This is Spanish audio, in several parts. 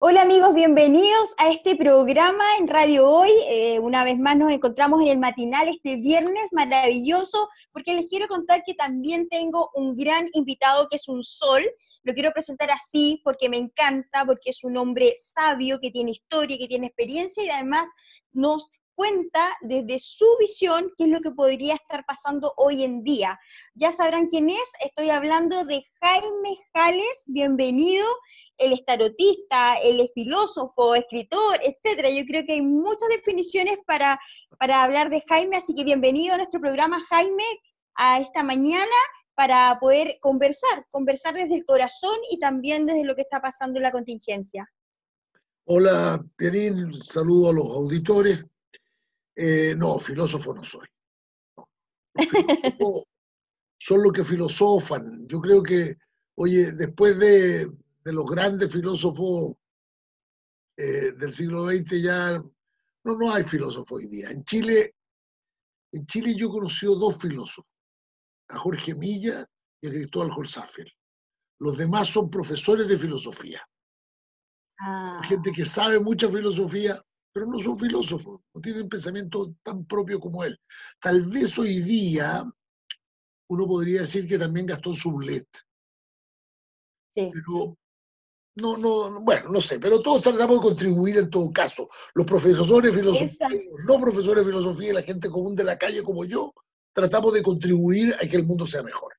Hola amigos, bienvenidos a este programa en Radio Hoy. Eh, una vez más nos encontramos en el matinal este viernes maravilloso porque les quiero contar que también tengo un gran invitado que es un sol. Lo quiero presentar así porque me encanta, porque es un hombre sabio que tiene historia, que tiene experiencia y además nos cuenta desde su visión qué es lo que podría estar pasando hoy en día. Ya sabrán quién es, estoy hablando de Jaime Jales, bienvenido él es tarotista, él es filósofo, escritor, etcétera. Yo creo que hay muchas definiciones para, para hablar de Jaime, así que bienvenido a nuestro programa, Jaime, a esta mañana para poder conversar, conversar desde el corazón y también desde lo que está pasando en la contingencia. Hola, Pierín, saludo a los auditores. Eh, no, filósofo no soy. son los que filosofan. Yo creo que, oye, después de, de los grandes filósofos eh, del siglo XX ya no, no hay filósofo hoy día. En Chile, en Chile yo conocí dos filósofos, a Jorge Milla y a Cristóbal Holzapfel. Los demás son profesores de filosofía. Ah. Gente que sabe mucha filosofía, pero no son filósofos, no tienen pensamiento tan propio como él. Tal vez hoy día uno podría decir que también Gastón Sublet. Sí. Pero no, no, bueno, no sé, pero todos tratamos de contribuir en todo caso. Los profesores de filosofía, los no profesores de filosofía y la gente común de la calle como yo, tratamos de contribuir a que el mundo sea mejor.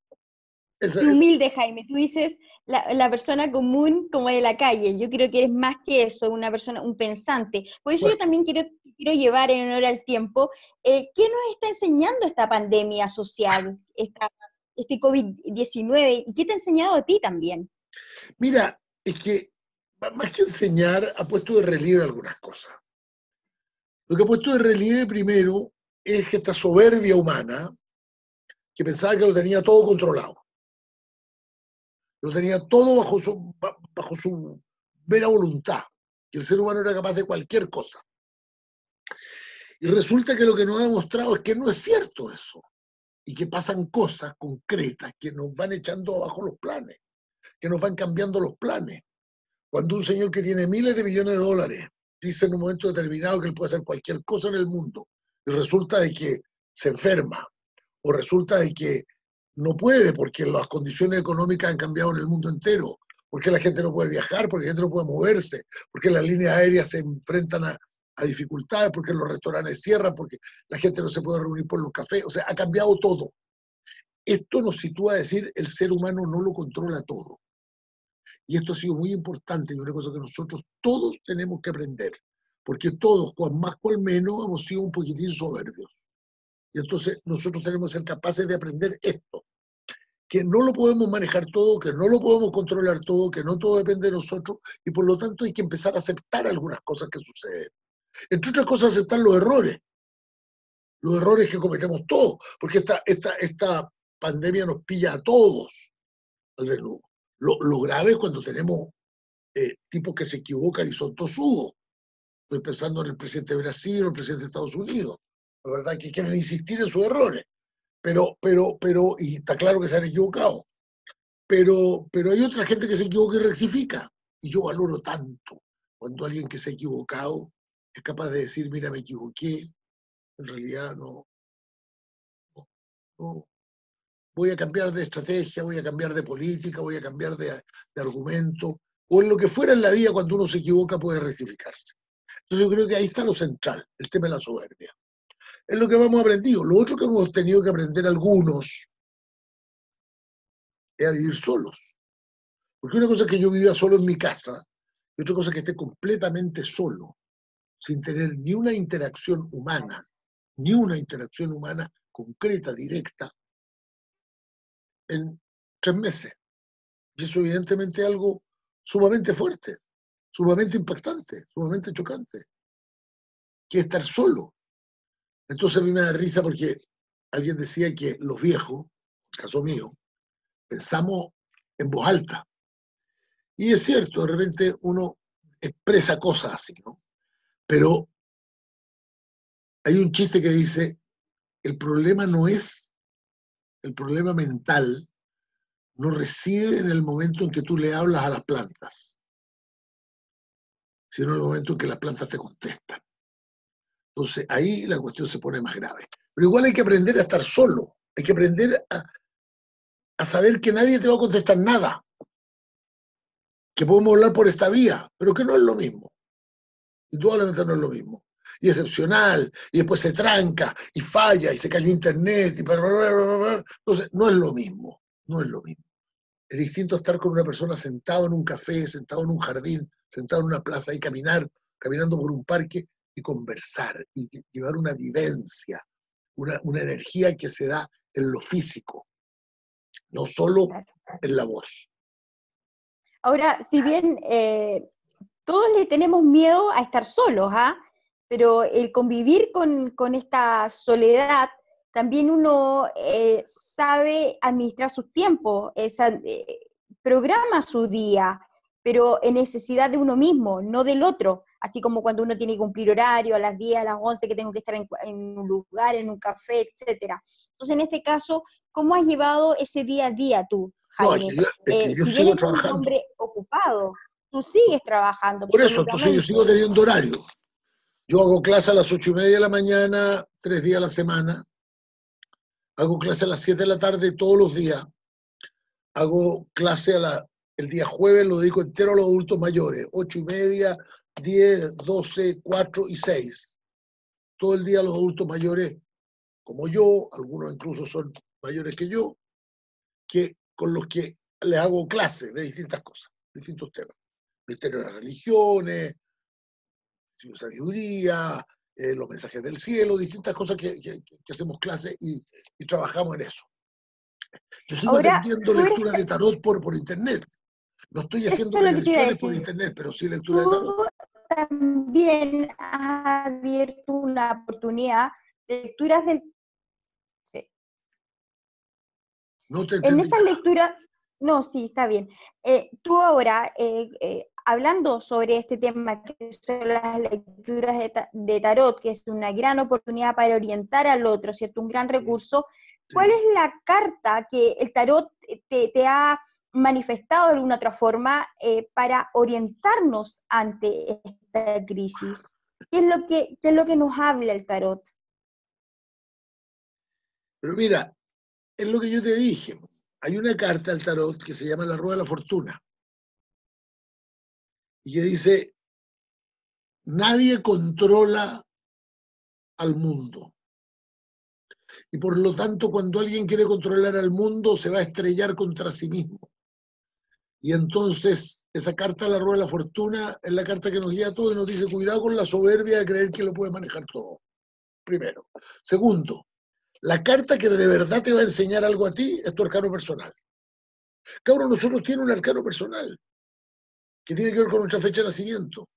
Humilde, Jaime. Tú dices la, persona común como de la calle. Yo creo que eres más que eso, una persona, un pensante. Por eso yo también quiero, quiero llevar en honor al tiempo, eh, ¿qué nos está enseñando esta pandemia social, esta, este COVID-19? ¿Y qué te ha enseñado a ti también? Mira, es que más que enseñar, ha puesto de relieve algunas cosas. Lo que ha puesto de relieve primero es que esta soberbia humana, que pensaba que lo tenía todo controlado, lo tenía todo bajo su, bajo su vera voluntad, que el ser humano era capaz de cualquier cosa. Y resulta que lo que nos ha demostrado es que no es cierto eso, y que pasan cosas concretas que nos van echando abajo los planes que nos van cambiando los planes. Cuando un señor que tiene miles de millones de dólares dice en un momento determinado que él puede hacer cualquier cosa en el mundo y resulta de que se enferma o resulta de que no puede porque las condiciones económicas han cambiado en el mundo entero, porque la gente no puede viajar, porque la gente no puede moverse, porque las líneas aéreas se enfrentan a, dificultades, porque los restaurantes cierran, porque la gente no se puede reunir por los cafés, o sea, ha cambiado todo. Esto nos sitúa a decir el ser humano no lo controla todo. Y esto ha sido muy importante y una cosa que nosotros todos tenemos que aprender, porque todos, cuan más cual menos, hemos sido un poquitín soberbios. Y entonces nosotros tenemos que ser capaces de aprender esto, que no lo podemos manejar todo, que no lo podemos controlar todo, que no todo depende de nosotros, y por lo tanto hay que empezar a aceptar algunas cosas que suceden. Entre otras cosas, aceptar los errores, los errores que cometemos todos, porque esta, esta, esta pandemia nos pilla a todos al desnudo. Lo, grave es cuando tenemos eh, tipos que se equivocan y son tosudos. Estoy pensando en el presidente de Brasil o el presidente de Estados Unidos. La verdad que quieren insistir en sus errores. Pero, pero, pero, y está claro que se han equivocado. Pero, pero hay otra gente que se equivoca y rectifica. Y yo valoro tanto cuando alguien que se ha equivocado es capaz de decir, mira, me equivoqué. En realidad no, no, voy a cambiar de estrategia, voy a cambiar de política, voy a cambiar de, argumento, o en lo que fuera en la vida cuando uno se equivoca puede rectificarse. Entonces yo creo que ahí está lo central, el tema de la soberbia. Es lo que hemos aprendido. Lo otro que hemos tenido que aprender algunos es a vivir solos. Porque una cosa es que yo vivía solo en mi casa y otra cosa es que esté completamente solo, sin tener ni una interacción humana, ni una interacción humana concreta, directa, en tres meses. Y eso evidentemente es algo sumamente fuerte, sumamente impactante, sumamente chocante, que estar solo. Entonces a mí me da risa porque alguien decía que los viejos, caso mío, pensamos en voz alta. Y es cierto, de repente uno expresa cosas así, ¿no? Pero hay un chiste que dice, el problema no es el problema mental no reside en el momento en que tú le hablas a las plantas. sino en el momento en que las plantas te contestan. Entonces ahí la cuestión se pone más grave. Pero igual hay que aprender a estar solo, hay que aprender a, saber que nadie te va a contestar nada, que podemos hablar por esta vía, pero que no es lo mismo. Indudablemente no es lo mismo. Y excepcional, y después se tranca, y falla, y se cayó internet, y entonces no es lo mismo, no es lo mismo. Es distinto estar con una persona sentado en un café, sentado en un jardín, sentado en una plaza y caminar, caminando por un parque y conversar y llevar una vivencia, una, una energía que se da en lo físico, no solo en la voz. Ahora, si bien eh, todos le tenemos miedo a estar solos, ¿ah? pero el convivir con, esta soledad, también uno eh, sabe administrar su tiempo, eh, programa su día, pero en necesidad de uno mismo, no del otro. Así como cuando uno tiene que cumplir horario a las 10, a las 11, que tengo que estar en, un lugar, en un café, etcétera. Entonces, en este caso, ¿cómo has llevado ese día a día tú, Jaime? No, es que yo, sigo trabajando. un hombre ocupado, tú sigues trabajando. Por eso, entonces yo sigo teniendo horario. Yo hago clase a las ocho y media de la mañana, tres días a la semana. Hago clase a las siete de la tarde todos los días. Hago clase a la, el día jueves, lo dedico entero a los adultos mayores, ocho y media, diez, doce, cuatro y seis. Todo el día los adultos mayores, como yo, algunos incluso son mayores que yo, que, con los que les hago clase de distintas cosas, distintos temas misterio de las religiones, sabiduría, eh, los mensajes del cielo, distintas cosas que, hacemos clase y, trabajamos en eso. Yo sigo aprendiendo lectura de tarot por, por internet. No estoy haciendo lecciones por internet, pero sí lectura de tarot. También ha abierto una oportunidad de lecturas del... Sí. No te en esas lecturas, no, sí, está bien. Eh, tú ahora, eh, eh, hablando sobre este tema, que son las lecturas de, tarot, que es una gran oportunidad para orientar al otro, ¿cierto? Un gran recurso. ¿Cuál es la carta que el tarot te, ha manifestado de alguna otra forma para orientarnos ante esta crisis? ¿Qué es, lo que, ¿Qué es lo que nos habla el tarot? Pero mira, es lo que yo te dije hay una carta al tarot que se llama la Rueda de la Fortuna y que dice, nadie controla al mundo. Y por lo tanto, cuando alguien quiere controlar al mundo, se va a estrellar contra sí mismo. Y entonces, esa carta la Rueda de la Fortuna es la carta que nos guía a todos y nos dice, cuidado con la soberbia de creer que lo puede manejar todo. Primero. Segundo, la carta que de verdad te va a enseñar algo a ti es tu arcano personal. Cabrón, nosotros tiene un arcano personal que tiene que ver con nuestra fecha de nacimiento.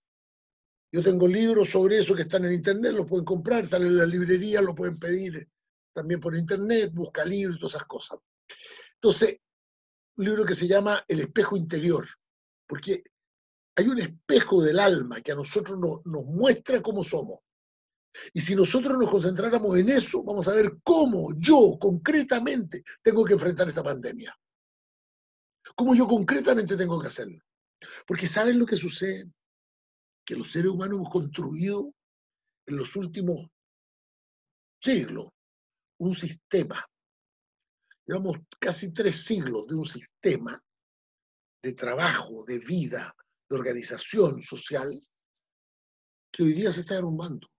Yo tengo libros sobre eso que están en internet, los pueden comprar, están en la librería, lo pueden pedir también por internet, busca libros, todas esas cosas. Entonces, un libro que se llama El espejo interior, porque hay un espejo del alma que a nosotros nos muestra cómo somos. Y si nosotros nos concentráramos en eso, vamos a ver cómo yo concretamente tengo que enfrentar esta pandemia. Cómo yo concretamente tengo que hacerlo. Porque ¿saben lo que sucede? Que los seres humanos hemos construido en los últimos siglos un sistema. Llevamos casi tres siglos de un sistema de trabajo, de vida, de organización social, que hoy día se está derrumbando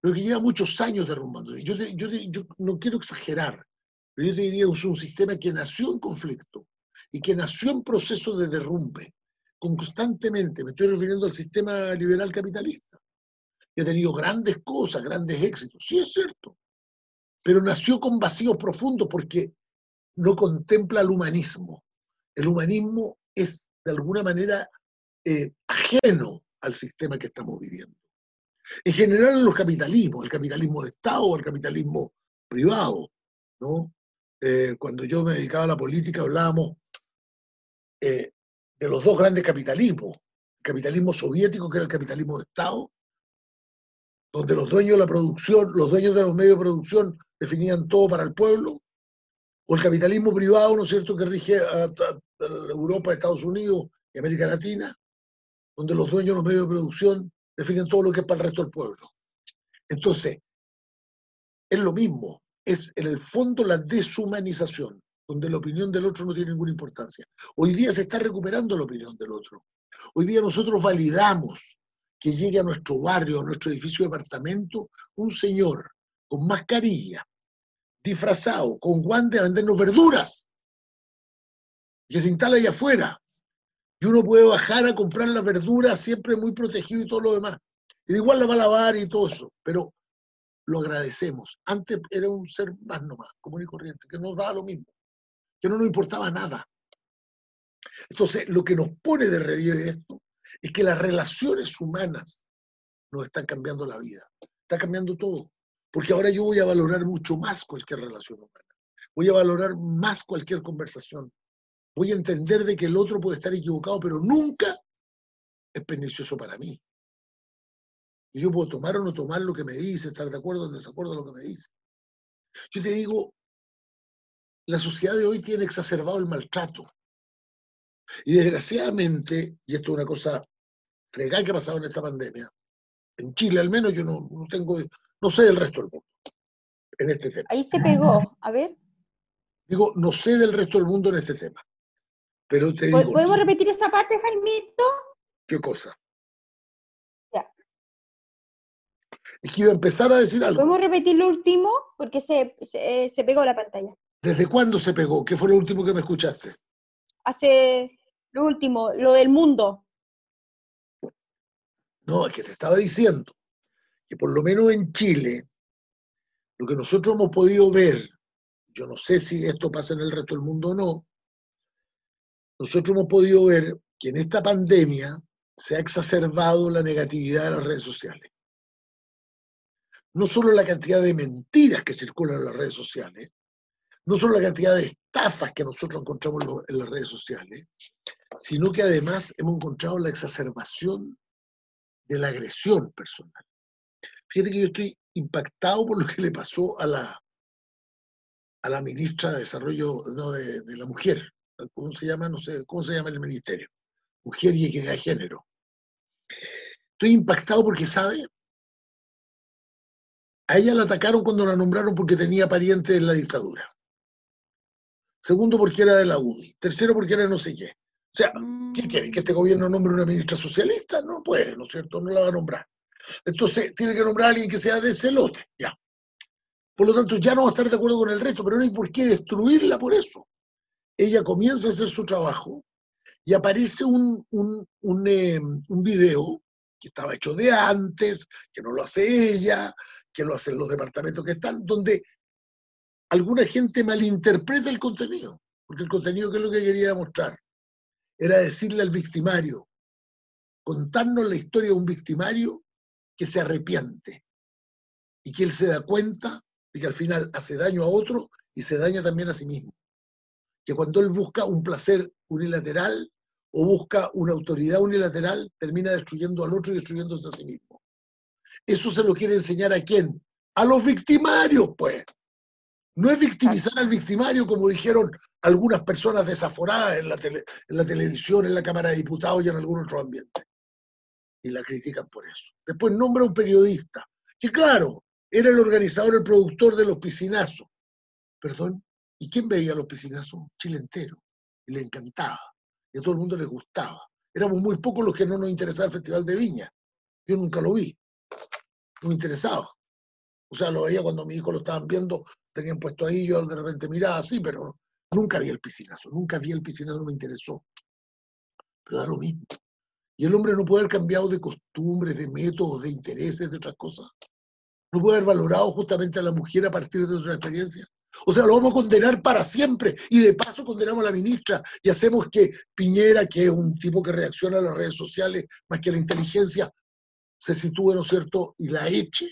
pero que lleva muchos años derrumbando. Yo, yo, yo no quiero exagerar, pero yo te diría que es un sistema que nació en conflicto y que nació en proceso de derrumbe, constantemente. Me estoy refiriendo al sistema liberal capitalista, que ha tenido grandes cosas, grandes éxitos, sí es cierto, pero nació con vacíos profundos porque no contempla el humanismo. El humanismo es de alguna manera eh, ajeno al sistema que estamos viviendo. En general en los capitalismos, el capitalismo de Estado o el capitalismo privado, ¿no? Eh, cuando yo me dedicaba a la política hablábamos eh, de los dos grandes capitalismos, el capitalismo soviético, que era el capitalismo de Estado, donde los dueños de la producción, los dueños de los medios de producción definían todo para el pueblo, o el capitalismo privado, ¿no es cierto?, que rige a, Europa, Estados Unidos y América Latina, donde los dueños de los medios de producción definen todo lo que es para el resto del pueblo. Entonces, es lo mismo, es en el fondo la deshumanización, donde la opinión del otro no tiene ninguna importancia. Hoy día se está recuperando la opinión del otro. Hoy día nosotros validamos que llegue a nuestro barrio, a nuestro edificio de departamento, un señor con mascarilla, disfrazado, con guantes a vendernos verduras, que se instala allá afuera. Y uno puede bajar a comprar las verduras siempre muy protegido y todo lo demás. Y igual la va a lavar y todo eso, pero lo agradecemos. Antes era un ser más nomás, común y corriente, que nos daba lo mismo, que no nos importaba nada. Entonces, lo que nos pone de relieve esto es que las relaciones humanas nos están cambiando la vida, está cambiando todo. Porque ahora yo voy a valorar mucho más cualquier relación humana. Voy a valorar más cualquier conversación. Voy a entender de que el otro puede estar equivocado, pero nunca es pernicioso para mí. Y yo puedo tomar o no tomar lo que me dice, estar de acuerdo o en desacuerdo con lo que me dice. Yo te digo, la sociedad de hoy tiene exacerbado el maltrato. Y desgraciadamente, y esto es una cosa fregada que ha pasado en esta pandemia, en Chile al menos yo no, no tengo, no sé del resto del mundo en este tema. Ahí se pegó, a ver. Digo, no sé del resto del mundo en este tema. Pero te digo. ¿Podemos repetir esa parte, Jaimito? ¿Qué cosa? Ya. Es que iba a empezar a decir algo. ¿Podemos repetir lo último? Porque se, se, se pegó la pantalla. ¿Desde cuándo se pegó? ¿Qué fue lo último que me escuchaste? Hace lo último, lo del mundo. No, es que te estaba diciendo que por lo menos en Chile, lo que nosotros hemos podido ver, yo no sé si esto pasa en el resto del mundo o no, nosotros hemos podido ver que en esta pandemia se ha exacerbado la negatividad de las redes sociales. No solo la cantidad de mentiras que circulan en las redes sociales, no solo la cantidad de estafas que nosotros encontramos en las redes sociales, sino que además hemos encontrado la exacerbación de la agresión personal. Fíjate que yo estoy impactado por lo que le pasó a la, a la ministra de Desarrollo de, la Mujer. ¿Cómo se llama? No sé, ¿cómo se llama el ministerio? Mujer y Equidad de Género. Estoy impactado porque, ¿sabe? A ella la atacaron cuando la nombraron porque tenía parientes en la dictadura. Segundo, porque era de la UDI. Tercero, porque era no sé qué. O sea, ¿qué quiere? ¿Que este gobierno nombre una ministra socialista? No puede, ¿no es cierto? No la va a nombrar. Entonces, tiene que nombrar a alguien que sea de ese lote, ya. Por lo tanto, ya no va a estar de acuerdo con el resto, pero no hay por qué destruirla por eso. Ella comienza a hacer su trabajo y aparece un, un, un, eh, un video que estaba hecho de antes, que no lo hace ella, que lo hacen los departamentos que están, donde alguna gente malinterpreta el contenido, porque el contenido que es lo que quería mostrar era decirle al victimario, contarnos la historia de un victimario que se arrepiente y que él se da cuenta de que al final hace daño a otro y se daña también a sí mismo. Que cuando él busca un placer unilateral o busca una autoridad unilateral, termina destruyendo al otro y destruyéndose a sí mismo. Eso se lo quiere enseñar a quién? A los victimarios, pues. No es victimizar al victimario, como dijeron algunas personas desaforadas en la, en la televisión, en la Cámara de Diputados y en algún otro ambiente. Y la critican por eso. Después nombra a un periodista, que claro, era el organizador, el productor de los piscinazos. Perdón, ¿y quién veía los piscinazos? Chile entero. Y le encantaba. Y a todo el mundo le gustaba. Éramos muy pocos los que no nos interesaba el Festival de Viña. Yo nunca lo vi. No me interesaba. O sea, lo veía cuando mi hijo lo estaban viendo, tenían puesto ahí, yo de repente miraba así, pero nunca vi el piscinazo, nunca vi el piscinazo, no me interesó. Pero da lo mismo. Y el hombre no puede haber cambiado de costumbres, de métodos, de intereses, de otras cosas. No puede haber valorado justamente a la mujer a partir de su experiencia. O sea, lo vamos a condenar para siempre. Y de paso condenamos a la ministra y hacemos que Piñera, que es un tipo que reacciona a las redes sociales más que la inteligencia, se sitúe, ¿no es cierto?, y la eche.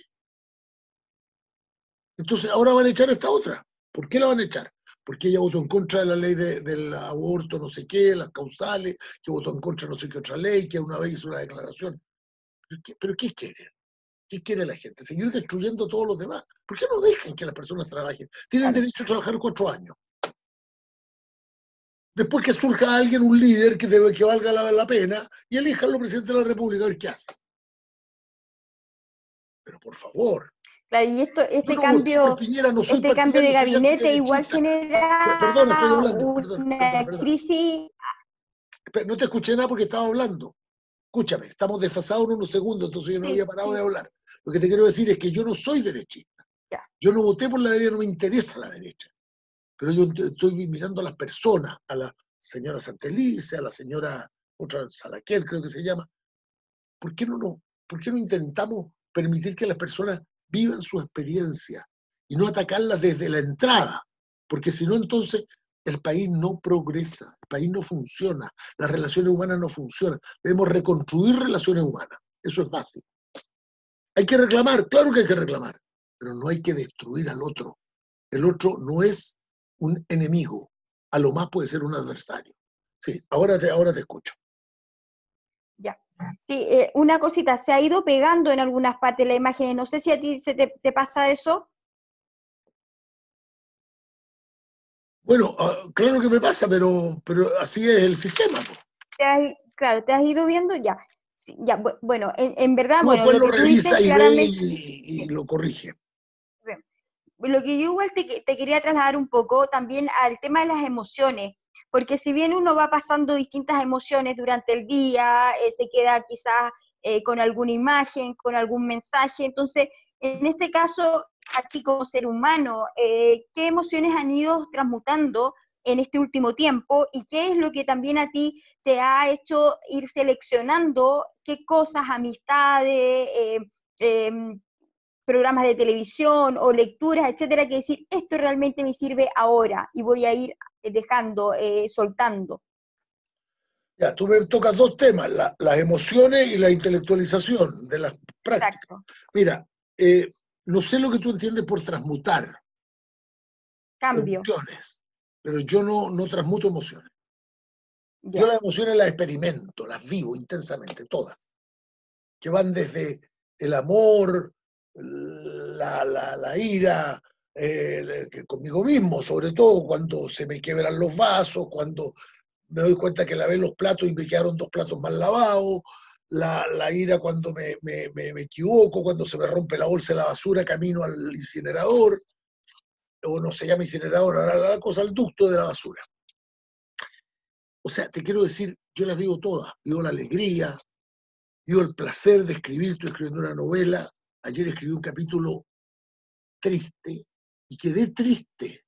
Entonces ahora van a echar esta otra. ¿Por qué la van a echar? Porque ella votó en contra de la ley del aborto, no sé qué, las causales, que votó en contra de no sé qué otra ley, que una vez hizo una declaración. ¿Pero qué, pero qué quieren? ¿Qué quiere la gente? ¿Seguir destruyendo a todos los demás? ¿Por qué no dejan que las personas trabajen? Tienen derecho a trabajar cuatro años. Después que surja alguien, un líder que, debe, que valga la, pena, y elijanlo presidente de la República, a ver qué hace. Pero por favor. Claro, y esto, este cambio, este cambio de gabinete igual genera perdón, estoy hablando, una crisis. No te escuché nada porque estaba hablando. Escúchame, estamos desfasados en unos segundos, entonces yo no había parado de hablar. Lo que te quiero decir es que yo no soy derechista. Yo no voté por la derecha, no me interesa la derecha pero yo estoy mirando a las personas, a la señora Santelice, a la señora otra Salaquet, creo que se llama. ¿Por qué no, no, ¿Por qué no intentamos permitir que las personas vivan su experiencia y no atacarlas desde la entrada? Porque si no, entonces el país no progresa, el país no funciona, las relaciones humanas no funcionan. Debemos reconstruir relaciones humanas. Eso es fácil. Hay que reclamar, claro que hay que reclamar, pero no hay que destruir al otro. El otro no es un enemigo, a lo más puede ser un adversario. Sí, ahora ahora te escucho. Sí, eh, una cosita, se ha ido pegando en algunas partes la imagen, no sé si a ti se te, pasa eso. Bueno, ah, claro que me pasa, pero, pero así es el sistema. claro, te has ido viendo ya. ya bueno, en, verdad... bueno, lo, revisa y ve y, lo corrige lo que yo igual te, quería trasladar un poco también al tema de las emociones, porque si bien uno va pasando distintas emociones durante el día, eh, se queda quizás eh, con alguna imagen, con algún mensaje, entonces, en este caso, a ti como ser humano, eh, ¿qué emociones han ido transmutando en este último tiempo y qué es lo que también a ti te ha hecho ir seleccionando qué cosas, amistades, em, programas de televisión o lecturas, etcétera, que decir, esto realmente me sirve ahora y voy a ir dejando, eh, soltando. Ya, tú me tocas dos temas, las emociones y la intelectualización de las prácticas. Mira, eh, no sé lo que tú entiendes por transmutar. Cambio. Emociones, pero yo no, no transmuto emociones. Yo las emociones las experimento, las vivo intensamente, todas. Que van desde el amor, la, la, ira eh, conmigo mismo, sobre todo cuando se me quiebran los vasos, cuando me doy cuenta que lavé los platos y me quedaron dos platos mal lavados, la, la ira cuando me, me, me, equivoco, cuando se me rompe la bolsa de la basura camino al incinerador, o no se llama incinerador, ahora la cosa, el ducto de la basura. O sea, te quiero decir, yo las digo todas, digo la alegría, digo el placer de escribir, estoy escribiendo una novela, Ayer escribí un capítulo triste y quedé triste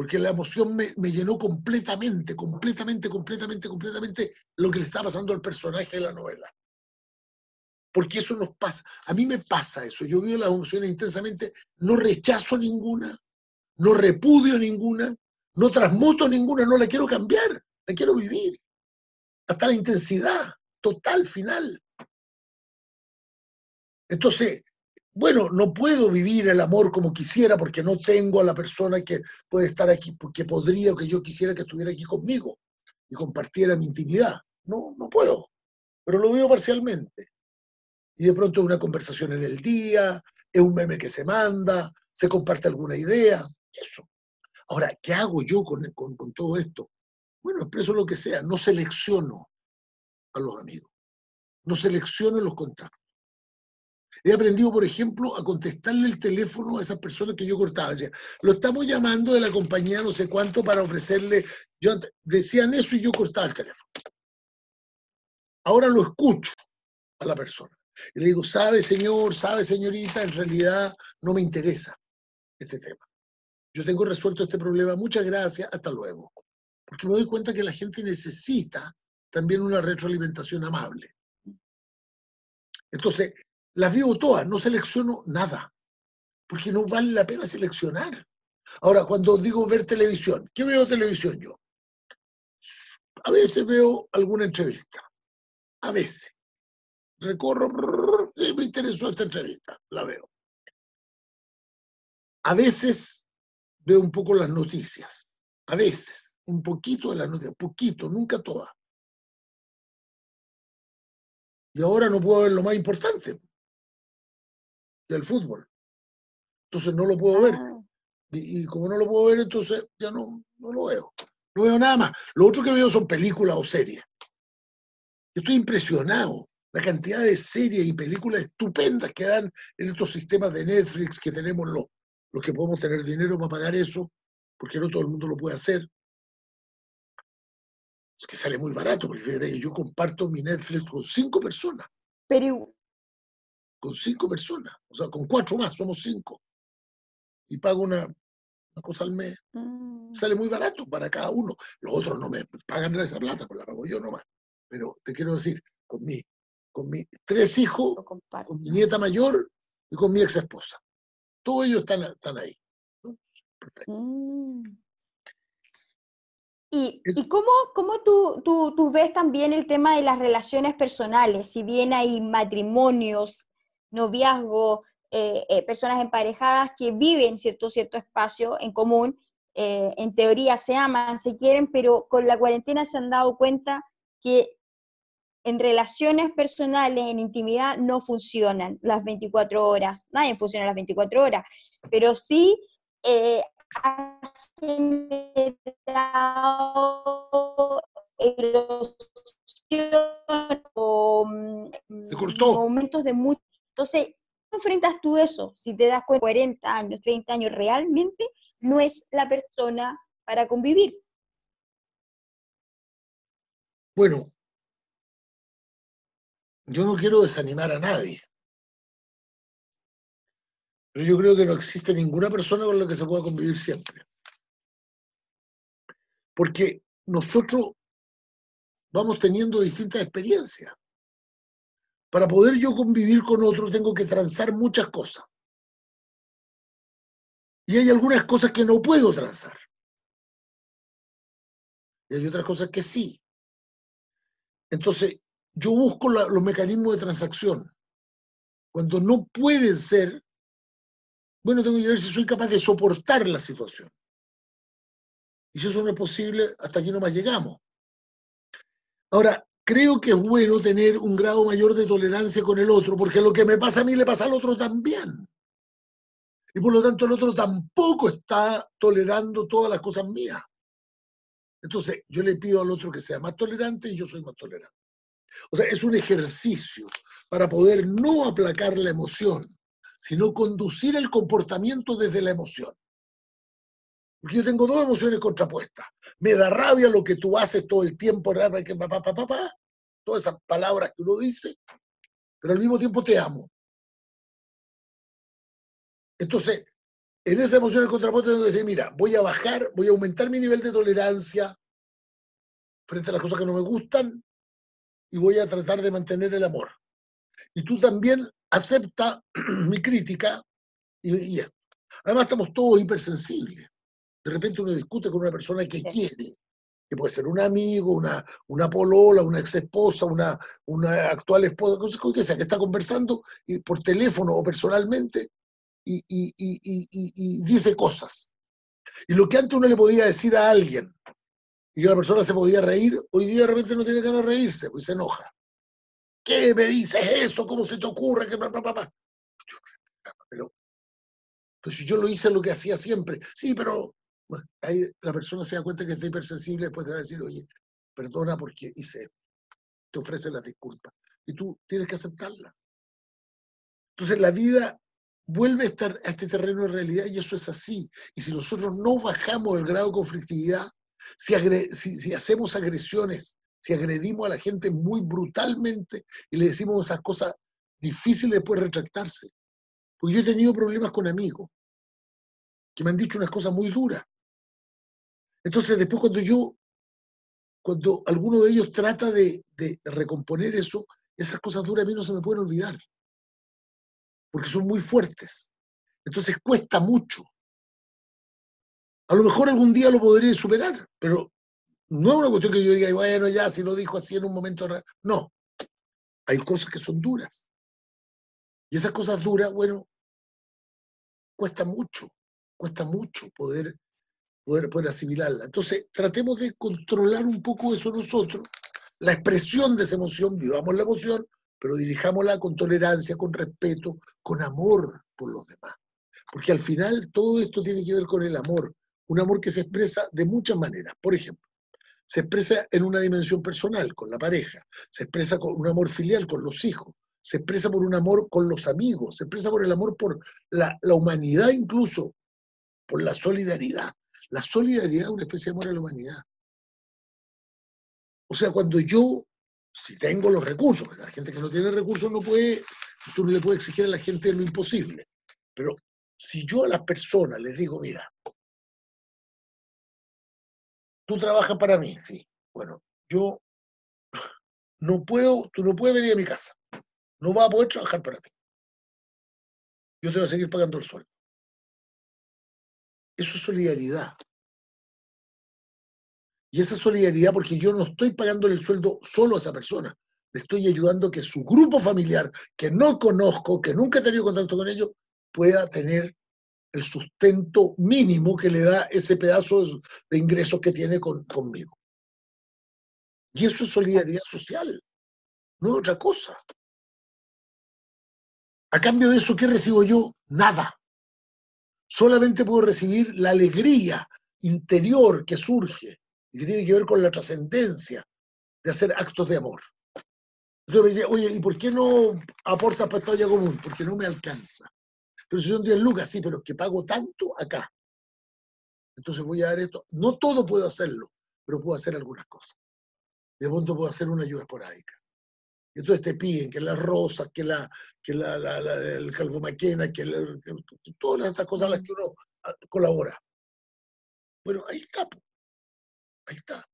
porque la emoción me, llenó completamente, completamente, completamente, completamente lo que le está pasando al personaje de la novela. Porque eso nos pasa. A mí me pasa eso. Yo veo las emociones intensamente, no rechazo ninguna, no repudio ninguna, no transmuto ninguna, no la quiero cambiar, la quiero vivir. Hasta la intensidad total, final. Entonces, bueno, no puedo vivir el amor como quisiera porque no tengo a la persona que puede estar aquí, porque podría o que yo quisiera que estuviera aquí conmigo y compartiera mi intimidad. No, no puedo, pero lo veo parcialmente. Y de pronto una conversación en el día, es un meme que se manda, se comparte alguna idea, eso. Ahora, ¿qué hago yo con, con, con todo esto? Bueno, expreso lo que sea, no selecciono a los amigos, no selecciono los contactos. He aprendido, por ejemplo, a contestarle el teléfono a esas personas que yo cortaba. Decía, lo estamos llamando de la compañía no sé cuánto para ofrecerle. Yo, decían eso y yo cortaba el teléfono. Ahora lo escucho a la persona. Y le digo, sabe señor, sabe señorita, en realidad no me interesa este tema. Yo tengo resuelto este problema, muchas gracias, hasta luego. Porque me doy cuenta que la gente necesita también una retroalimentación amable. Entonces, las vivo todas, no selecciono nada, porque no vale la pena seleccionar. Ahora, cuando digo ver televisión, ¿qué veo televisión yo? A veces veo alguna entrevista, a veces. Recorro, me interesó esta entrevista, la veo. A veces veo un poco las noticias, a veces, un poquito de las noticias, poquito, nunca todas. Y ahora no puedo ver lo más importante, del fútbol. Entonces no lo puedo ver. Ah. Y, como no lo puedo ver, entonces ya no, no lo veo. No veo nada más. Lo otro que veo son películas o series. estoy impresionado. La cantidad de series y películas estupendas que dan en estos sistemas de Netflix que tenemos los, los que podemos tener dinero para pagar eso, porque no todo el mundo lo puede hacer. Es que sale muy barato, porque fíjate que yo comparto mi Netflix con cinco personas. Pero con cinco personas, o sea, con cuatro más, somos cinco. Y pago una, cosa al mes. Mm. Sale muy barato para cada uno. Los otros no me pagan esa plata, pues la pago yo nomás. Pero te quiero decir, con mi, con mis tres hijos, con mi nieta mayor y con mi ex esposa. Todos ellos están, están ahí. Perfecto. Mm. ¿Y, ¿y cómo, cómo tú, tú, tú, ves también el tema de las relaciones personales? Si bien hay matrimonios, noviazgo, eh, eh, personas emparejadas que viven cierto, cierto espacio en común, eh, en teoría se aman, se quieren, pero con la cuarentena se han dado cuenta que en relaciones personales, en intimidad, no funcionan las 24 horas, nadie funciona las 24 horas, pero sí ha generado o, mm, momentos de mucho. Entonces, enfrentas tú eso? Si te das cuenta, 40 años, 30 años, realmente no es la persona para convivir. Bueno, yo no quiero desanimar a nadie. Pero yo creo que no existe ninguna persona con la que se pueda convivir siempre. Porque nosotros vamos teniendo distintas experiencias. Para poder yo convivir con otro tengo que transar muchas cosas. Y hay algunas cosas que no puedo transar. Y hay otras cosas que sí. Entonces, yo busco los mecanismos de transacción. Cuando no pueden ser, bueno, tengo que ver si soy capaz de soportar la situación. Y si eso no es posible, hasta aquí no más llegamos. Ahora, creo que es bueno tener un grado mayor de tolerancia con el otro, porque lo que me pasa a mí le pasa al otro también. Y por lo tanto el otro tampoco está tolerando todas las cosas mías. Entonces yo le pido al otro que sea más tolerante y yo soy más tolerante. O sea, es un ejercicio para poder no aplacar la emoción, sino conducir el comportamiento desde la emoción. Porque yo tengo dos emociones contrapuestas. Me da rabia lo que tú haces todo el tiempo, papá, papá, papá, todas esas palabras que uno dice, pero al mismo tiempo te amo. Entonces, en esa emoción contrapuesta tengo que decir, mira, voy a bajar, voy a aumentar mi nivel de tolerancia frente a las cosas que no me gustan y voy a tratar de mantener el amor. Y tú también acepta mi crítica y, y esto. Además estamos todos hipersensibles. De repente uno discute con una persona que quiere, que puede ser un amigo, una, una polola, una ex esposa, una, una actual esposa, que sea, que está conversando y por teléfono o personalmente y, y, y, dice cosas. Y lo que antes uno le podía decir a alguien y la persona se podía reír, hoy día de repente no tiene ganas de reírse, pues se enoja. ¿Qué me dices eso? ¿Cómo se te ocurre? que Pero, pues yo lo hice lo que hacía siempre. Sí, pero ahí la persona se da cuenta que está hipersensible, después te va a decir, oye, perdona porque hice esto. Te ofrece la disculpa. Y tú tienes que aceptarla. Entonces la vida vuelve a estar a este terreno de realidad y eso es así. Y si nosotros no bajamos el grado de conflictividad, si, si, hacemos agresiones, si agredimos a la gente muy brutalmente y le decimos esas cosas difíciles después retractarse. Porque yo he tenido problemas con amigos que me han dicho unas cosas muy duras. Entonces, después cuando yo, cuando alguno de ellos trata de, recomponer eso, esas cosas duras a mí no se me pueden olvidar, porque son muy fuertes. Entonces cuesta mucho. A lo mejor algún día lo podré superar, pero no es una cuestión que yo diga, bueno, ya, si lo dijo así en un momento. No, hay cosas que son duras. Y esas cosas duras, bueno, cuesta mucho, cuesta mucho poder poder, asimilarla. Entonces, tratemos de controlar un poco eso nosotros, la expresión de esa emoción, vivamos la emoción, pero dirijámosla con tolerancia, con respeto, con amor por los demás. Porque al final todo esto tiene que ver con el amor. un amor que se expresa de muchas maneras. Por ejemplo, se expresa en una dimensión personal, con la pareja, se expresa con un amor filial con los hijos, se expresa por un amor con los amigos, se expresa por el amor por la, humanidad incluso, por la solidaridad. La solidaridad es una especie de amor a la humanidad. O sea, cuando yo, si tengo los recursos, la gente que no tiene recursos no puede, tú no le puedes exigir a la gente lo imposible, pero si yo a las personas les digo, mira, tú trabajas para mí, sí, bueno, yo no puedo, tú no puedes venir a mi casa, no vas a poder trabajar para mí. Yo te voy a seguir pagando el sueldo. Eso es solidaridad. Y esa solidaridad porque yo no estoy pagando el sueldo solo a esa persona, le estoy ayudando a que su grupo familiar, que no conozco, que nunca he tenido contacto con ellos, pueda tener el sustento mínimo que le da ese pedazo de ingresos que tiene conmigo. Y eso es solidaridad social, no es otra cosa. A cambio de eso, ¿qué recibo yo? Nada. Solamente puedo recibir la alegría interior que surge y que tiene que ver con la trascendencia de hacer actos de amor. Entonces me dice, oye, ¿y por qué no aportas para esta común? Porque no me alcanza. Pero si son 10 lucas, sí, pero es que pago tanto acá. Entonces voy a dar esto. No todo puedo hacerlo, pero puedo hacer algunas cosas. De pronto puedo hacer una ayuda esporádica. Y entonces te piden que las rosas, que, la, que la, el calvomaquena, que, que, todas estas cosas a las que uno colabora. Bueno, ahí está. Ahí está.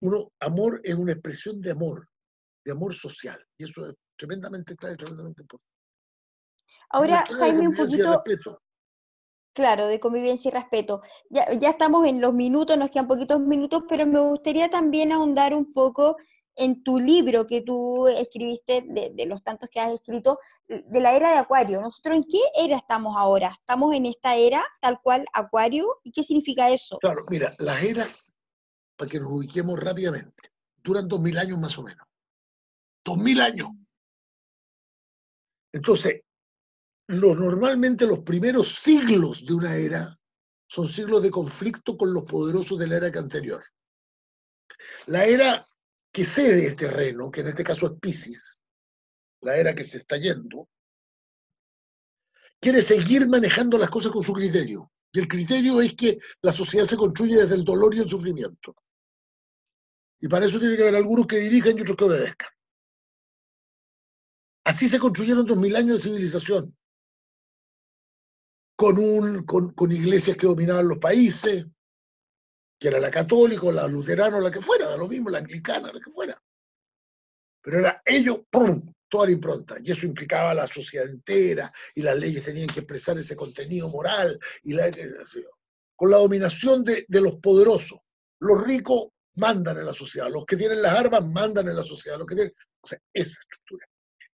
Uno, amor es una expresión de amor, de amor social. Y eso es tremendamente claro y tremendamente importante. Ahora, Jaime, un poquito... Claro, de convivencia y respeto. Ya, ya estamos en los minutos, nos quedan poquitos minutos, pero me gustaría también ahondar un poco en tu libro que tú escribiste, de, los tantos que has escrito, de la era de Acuario. ¿Nosotros en qué era estamos ahora? ¿Estamos en esta era tal cual Acuario? ¿Y qué significa eso? Claro, mira, las eras para que nos ubiquemos rápidamente. Duran dos mil años más o menos. Dos mil años. Entonces, normalmente los primeros siglos de una era son siglos de conflicto con los poderosos de la era anterior. La era que cede el terreno, que en este caso es Pisces, la era que se está yendo, quiere seguir manejando las cosas con su criterio. Y el criterio es que la sociedad se construye desde el dolor y el sufrimiento. Y para eso tiene que haber algunos que dirijan y otros que obedezcan. Así se construyeron dos mil años de civilización, con, un, con, con iglesias que dominaban los países, que era la católica, la luterana, la que fuera, lo mismo, la anglicana, la que fuera. Pero era ellos, ¡pum!, toda la impronta. Y eso implicaba la sociedad entera, y las leyes tenían que expresar ese contenido moral, y la, con la dominación de, de los poderosos. Los ricos mandan en la sociedad, los que tienen las armas mandan en la sociedad, los que tienen... O sea, esa estructura.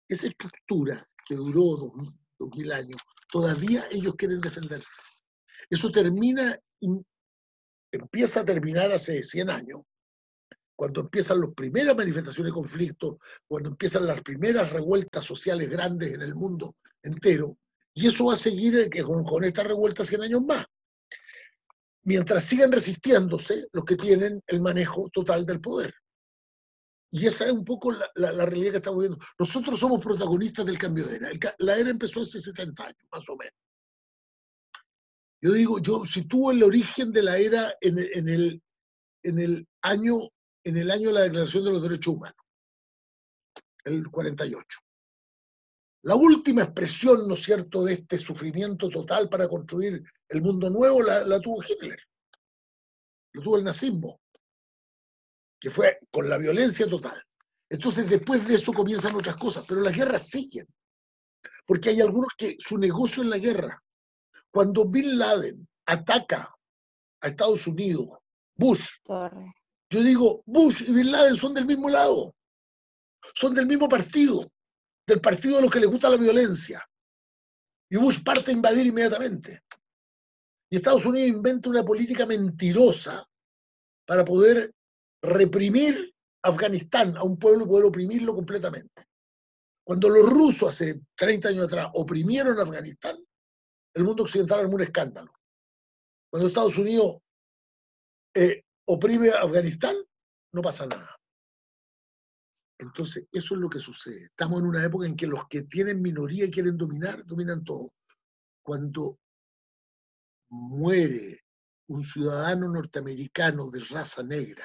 Esa estructura que duró dos, mil años, todavía ellos quieren defenderse. Eso termina, empieza a terminar hace 100 años, cuando empiezan las primeras manifestaciones de conflicto, cuando empiezan las primeras revueltas sociales grandes en el mundo entero, y eso va a seguir con, con esta revuelta 100 años más mientras sigan resistiéndose los que tienen el manejo total del poder. Y esa es un poco la, realidad que estamos viendo. Nosotros somos protagonistas del cambio de era. la era empezó hace 70 años, más o menos. Yo digo, yo sitúo el origen de la era en, el, en, el año, en el año de la Declaración de los Derechos Humanos, el 48. La última expresión, ¿no es cierto?, de este sufrimiento total para construir el mundo nuevo la, tuvo Hitler, lo tuvo el nazismo, que fue con la violencia total. Entonces después de eso comienzan otras cosas, pero las guerras siguen, porque hay algunos que su negocio es la guerra. Cuando Bin Laden ataca a Estados Unidos, Bush, yo digo, Bush y Bin Laden son del mismo lado, son del mismo partido, del partido de los que les gusta la violencia. Y Bush parte a invadir inmediatamente. Y Estados Unidos inventa una política mentirosa para poder reprimir Afganistán, a un pueblo, poder oprimirlo completamente. Cuando los rusos hace 30 años atrás oprimieron Afganistán, el mundo occidental armó un escándalo. Cuando Estados Unidos eh, oprime a Afganistán, no pasa nada. Entonces, eso es lo que sucede. Estamos en una época en que los que tienen minoría y quieren dominar, dominan todo. Cuando muere un ciudadano norteamericano de raza negra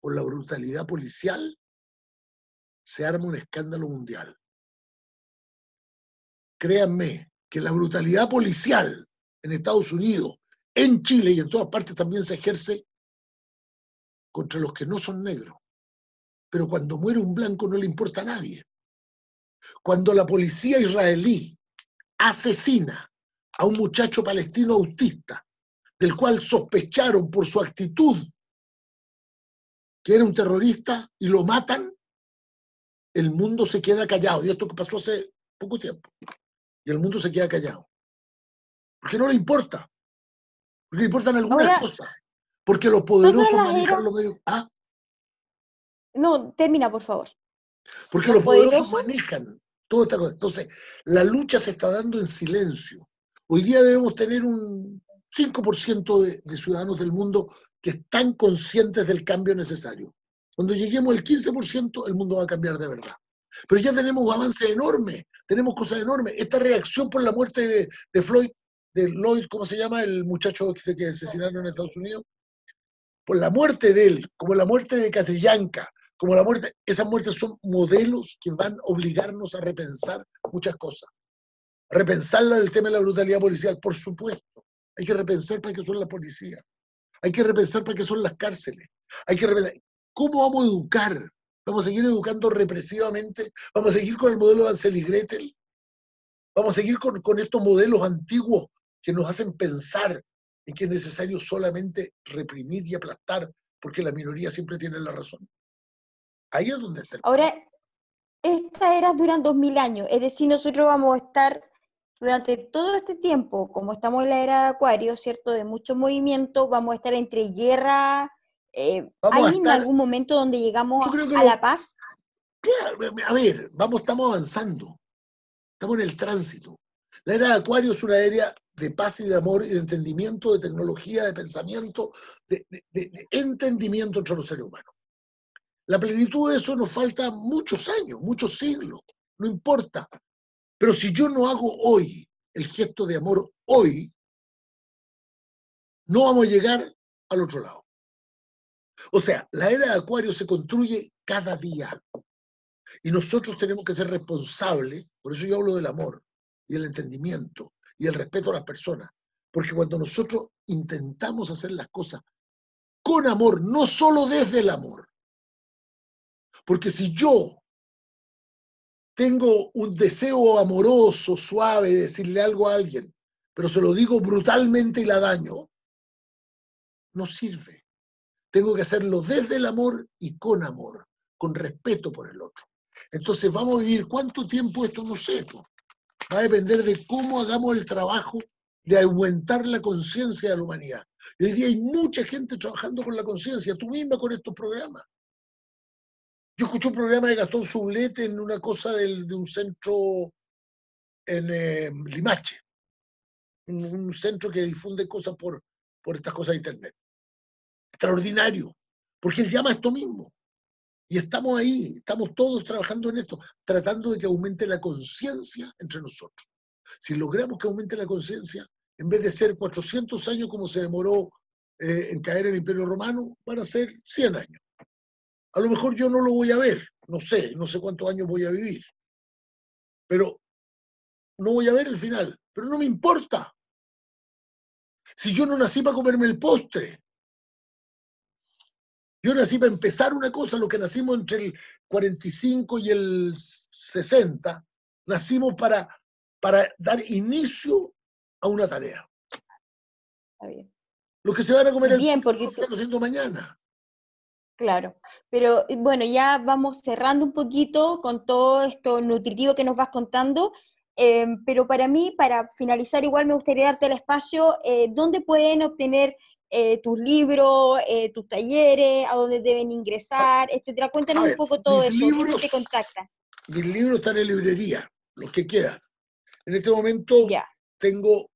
por la brutalidad policial, se arma un escándalo mundial. Créanme que la brutalidad policial en Estados Unidos, en Chile y en todas partes también se ejerce contra los que no son negros. Pero cuando muere un blanco no le importa a nadie. Cuando la policía israelí asesina a un muchacho palestino autista, del cual sospecharon por su actitud que era un terrorista y lo matan, el mundo se queda callado. Y esto que pasó hace poco tiempo. Y el mundo se queda callado. Porque no le importa. Porque le importan algunas cosas. Porque los poderosos manejan los medios. ¿Ah? No, termina, por favor. Porque los, poderosos, manejan toda esta cosa. Entonces, la lucha se está dando en silencio. Hoy día debemos tener un 5% de, de ciudadanos del mundo que están conscientes del cambio necesario. Cuando lleguemos al 15%, el mundo va a cambiar de verdad. Pero ya tenemos avances enormes, tenemos cosas enormes. Esta reacción por la muerte de, Floyd, de Lloyd, ¿cómo se llama? El muchacho que, que asesinaron en Estados Unidos. Por la muerte de él, como la muerte de Catrillanca, como la muerte, esas muertes son modelos que van a obligarnos a repensar muchas cosas. Repensar el tema de la brutalidad policial, por supuesto. Hay que repensar para qué son las policías. Hay que repensar para qué son las cárceles. Hay que repensar. ¿Cómo vamos a educar? ¿Vamos a seguir educando represivamente? ¿Vamos a seguir con el modelo de Ansel y Gretel? ¿Vamos a seguir con, con estos modelos antiguos que nos hacen pensar en que es necesario solamente reprimir y aplastar porque la minoría siempre tiene la razón? Ahí es donde está. Ahora, estas eras duran dos mil años, es decir, nosotros vamos a estar durante todo este tiempo, como estamos en la era de Acuario, ¿cierto? De mucho movimiento, vamos a estar entre guerra, eh, ¿Hay en algún momento donde llegamos a la paz? Claro, a ver, vamos, estamos avanzando. Estamos en el tránsito. La era de Acuario es una era de paz y de amor y de entendimiento, de tecnología, de pensamiento, de, entendimiento entre los seres humanos. La plenitud de eso nos falta muchos años, muchos siglos, no importa. Pero si yo no hago hoy el gesto de amor hoy, no vamos a llegar al otro lado. O sea, la era de Acuario se construye cada día. Y nosotros tenemos que ser responsables, por eso yo hablo del amor y el entendimiento y el respeto a las personas. Porque cuando nosotros intentamos hacer las cosas con amor, no solo desde el amor. Porque si yo tengo un deseo amoroso, suave, de decirle algo a alguien, pero se lo digo brutalmente y la daño, no sirve. Tengo que hacerlo desde el amor y con amor, con respeto por el otro. Entonces vamos a vivir cuánto tiempo esto no sé. Va a depender de cómo hagamos el trabajo de aumentar la conciencia de la humanidad. Y hoy día hay mucha gente trabajando con la conciencia, tú misma con estos programas. Yo escuché un programa de Gastón Sublete en una cosa de un centro en eh, Limache, un centro que difunde cosas por, por estas cosas de Internet extraordinario, porque él llama a esto mismo. Y estamos ahí, estamos todos trabajando en esto, tratando de que aumente la conciencia entre nosotros. Si logramos que aumente la conciencia, en vez de ser 400 años como se demoró eh, en caer el Imperio Romano, van a ser 100 años. A lo mejor yo no lo voy a ver, no sé, no sé cuántos años voy a vivir, pero no voy a ver el final, pero no me importa. Si yo no nací para comerme el postre, yo nací para empezar una cosa, lo que nacimos entre el 45 y el 60, nacimos para, para dar inicio a una tarea. Está bien. Los que se van a comer bien, el porque están haciendo mañana. Claro, pero bueno, ya vamos cerrando un poquito con todo esto nutritivo que nos vas contando, eh, pero para mí, para finalizar, igual me gustaría darte el espacio, eh, ¿dónde pueden obtener eh, tus libros, eh, tus talleres, a dónde deben ingresar, etcétera. Cuéntanos un poco todo eso, libros, te contacta? Mis libros están en librería, los que quedan. En este momento tengo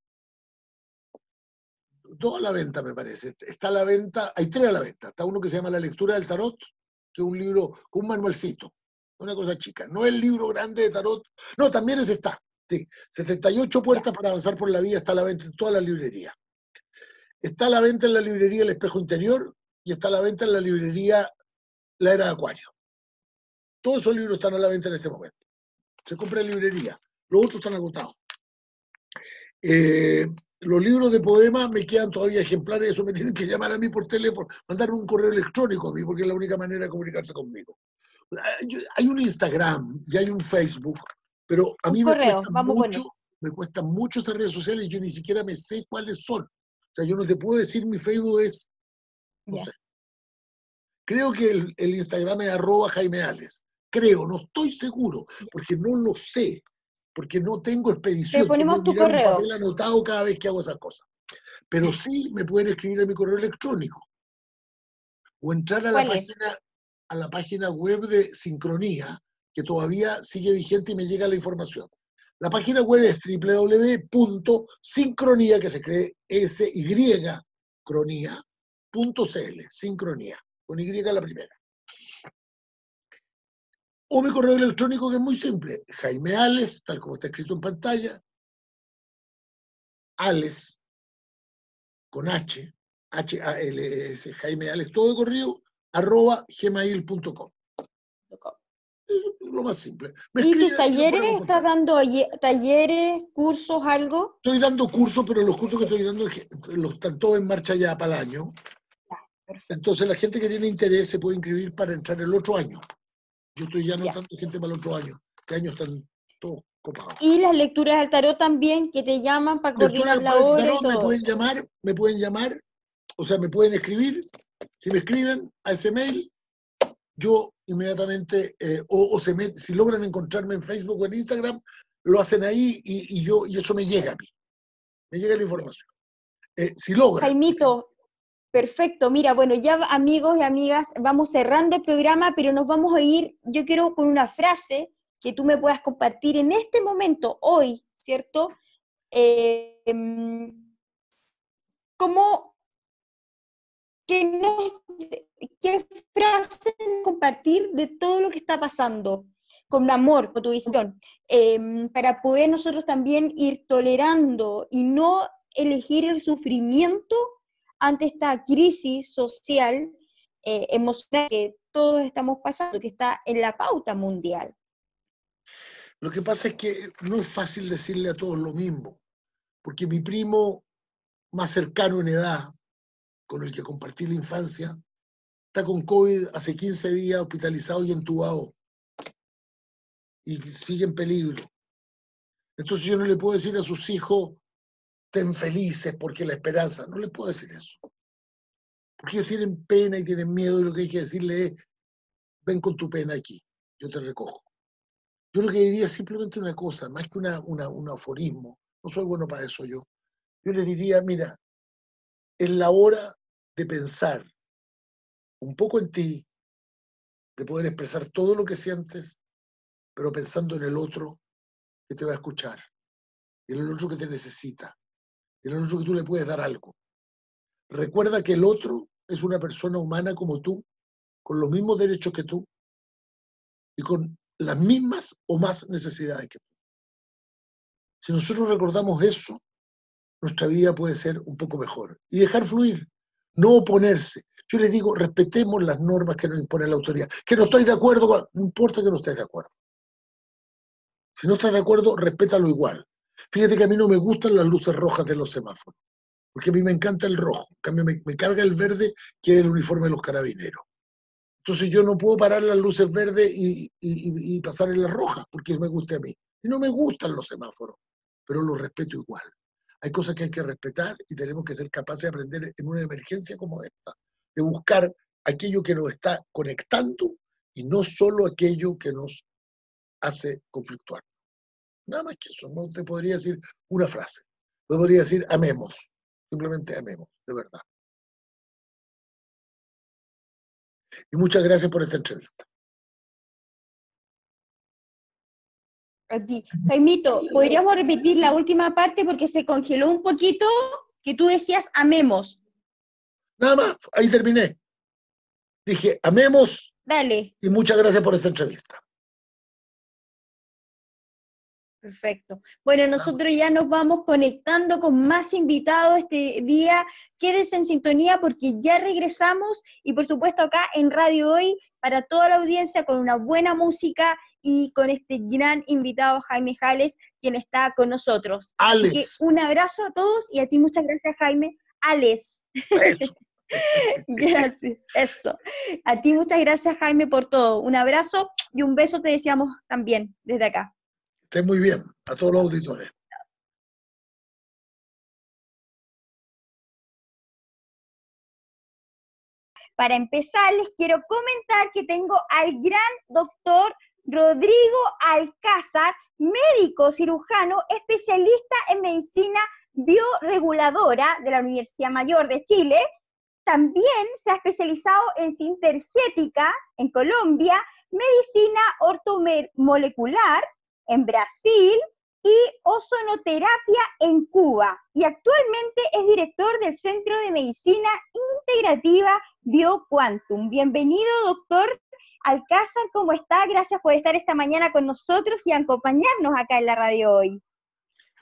dos a la venta, me parece. Está a la venta, hay tres a la venta. Está uno que se llama La lectura del tarot, que es un libro un manualcito, una cosa chica. No el libro grande de tarot. No, también ese está. Sí, 78 puertas para avanzar por la vida está a la venta en toda la librería. Está a la venta en la librería El Espejo Interior y está a la venta en la librería La Era de Acuario. Todos esos libros están a la venta en este momento. Se compra en librería. Los otros están agotados. Eh, los libros de poemas me quedan todavía ejemplares, eso me tienen que llamar a mí por teléfono, mandarme un correo electrónico a mí, porque es la única manera de comunicarse conmigo. Hay un Instagram y hay un Facebook, pero a mí me, cuesta mucho, me cuestan mucho esas redes sociales y yo ni siquiera me sé cuáles son. O sea, yo no te puedo decir mi Facebook es, no sé. Creo que el, el, Instagram es arroba Jaime Ales. Creo, no estoy seguro, porque no lo sé porque no tengo expedición. Te ponemos tu correo. Un papel anotado cada vez que hago esas cosas. Pero sí me pueden escribir a mi correo electrónico o entrar a la página a la página web de Sincronía, que todavía sigue vigente y me llega la información. La página web es www.sincronía, que se cree cronía.cl, sincronía, con Y la primera. O mi correo electrónico que es muy simple, Jaime Ales, tal como está escrito en pantalla, Ales, con H, H-A-L-S, Jaime Ales, todo de corrido, arroba gmail.com. Lo más simple. ¿Y tus talleres? ¿Estás dando talleres, cursos, algo? Estoy dando cursos, pero los cursos que estoy dando los están todos en marcha ya para el año. Entonces la gente que tiene interés se puede inscribir para entrar el otro año. Yo estoy ya notando gente para el otro año. Este año están todos copados. Y las lecturas del tarot también, que te llaman para coordinar la hora y todo. Me pueden llamar, me pueden llamar, o sea, me pueden escribir. Si me escriben a ese mail, yo inmediatamente, eh, o, se si logran encontrarme en Facebook o en Instagram, lo hacen ahí y, yo, y eso me llega a mí. Me llega la información. Eh, si logran. Jaimito, Perfecto, mira, bueno, ya amigos y amigas, vamos cerrando el programa, pero nos vamos a ir, yo quiero con una frase que tú me puedas compartir en este momento, hoy, ¿cierto? Eh, ¿Cómo, qué, qué frase compartir de todo lo que está pasando? con amor, con tu visión, em, para poder nosotros también ir tolerando y no elegir el sufrimiento ante esta crisis social, eh, emocional que todos estamos pasando, que está en la pauta mundial. Lo que pasa es que no es fácil decirle a todos lo mismo, porque mi primo más cercano en edad, con el que compartí la infancia, está con COVID hace 15 días hospitalizado y entubado. Y sigue en peligro. Entonces yo no le puedo decir a sus hijos, estén felices porque la esperanza. No les puedo decir eso. Porque ellos tienen pena y tienen miedo y lo que hay que decirle es, ven con tu pena aquí, yo te recojo. Yo lo que diría es simplemente una cosa, más que una, un aforismo, no soy bueno para eso yo. Yo les diría, mira, es la hora de pensar un poco en ti, de poder expresar todo lo que sientes, pero pensando en el otro que te va a escuchar, en el otro que te necesita, en el otro que tú le puedes dar algo. Recuerda que el otro es una persona humana como tú, con los mismos derechos que tú y con las mismas o más necesidades que tú. Si nosotros recordamos eso, nuestra vida puede ser un poco mejor. Y dejar fluir, no oponerse. Yo les digo, respetemos las normas que nos impone la autoridad. Que no estoy de acuerdo, no importa que no estés de acuerdo. Si no estás de acuerdo, respétalo igual. Fíjate que a mí no me gustan las luces rojas de los semáforos, porque a mí me encanta el rojo, en cambio me, carga el verde, que es el uniforme de los carabineros. Entonces yo no puedo parar las luces verdes y, pasar en las rojas, porque me guste a mí. Y no me gustan los semáforos, pero los respeto igual. Hay cosas que hay que respetar y tenemos que ser capaces de aprender en una emergencia como esta, de buscar aquello que nos está conectando y no solo aquello que nos hace conflictuar. Nada más que eso, no te podría decir una frase. No podría decir amemos, simplemente amemos, de verdad. Y muchas gracias por esta entrevista. Jaimito, ¿podríamos repetir la última parte porque se congeló un poquito? que tú decías amemos. Nada más, ahí terminé. Dije, amemos. Dale. Y muchas gracias por esta entrevista. Perfecto. Bueno, nosotros ya nos vamos conectando con más invitados este día. Quédense en sintonía porque ya regresamos y por supuesto acá en Radio Hoy para toda la audiencia con una buena música y con este gran invitado Jaime Jales, quien está con nosotros. Alex. un abrazo a todos y a ti muchas gracias Jaime. Alex. gracias, eso. A ti muchas gracias Jaime por todo. Un abrazo y un beso te deseamos también desde acá muy bien, a todos los auditores. Para empezar, les quiero comentar que tengo al gran doctor Rodrigo Alcázar, médico cirujano especialista en medicina bioreguladora de la Universidad Mayor de Chile. También se ha especializado en sintergética en Colombia, medicina ortomolecular en Brasil y ozonoterapia en Cuba. Y actualmente es director del Centro de Medicina Integrativa BioQuantum. Bienvenido, doctor Alcázar, ¿cómo está? Gracias por estar esta mañana con nosotros y acompañarnos acá en la radio hoy.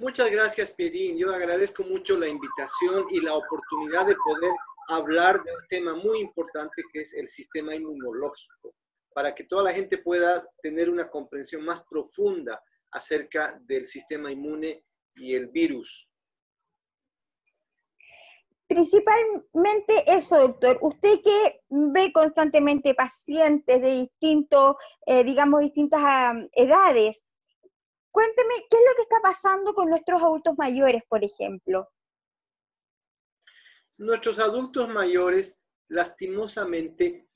Muchas gracias, Pierín. Yo agradezco mucho la invitación y la oportunidad de poder hablar de un tema muy importante que es el sistema inmunológico para que toda la gente pueda tener una comprensión más profunda acerca del sistema inmune y el virus. Principalmente eso, doctor. Usted que ve constantemente pacientes de distintos, eh, digamos, distintas edades, cuénteme, ¿qué es lo que está pasando con nuestros adultos mayores, por ejemplo? Nuestros adultos mayores, lastimosamente,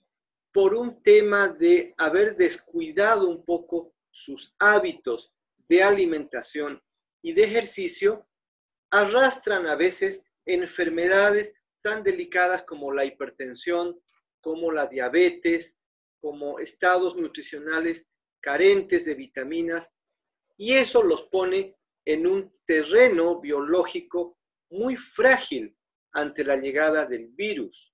por un tema de haber descuidado un poco sus hábitos de alimentación y de ejercicio, arrastran a veces enfermedades tan delicadas como la hipertensión, como la diabetes, como estados nutricionales carentes de vitaminas, y eso los pone en un terreno biológico muy frágil ante la llegada del virus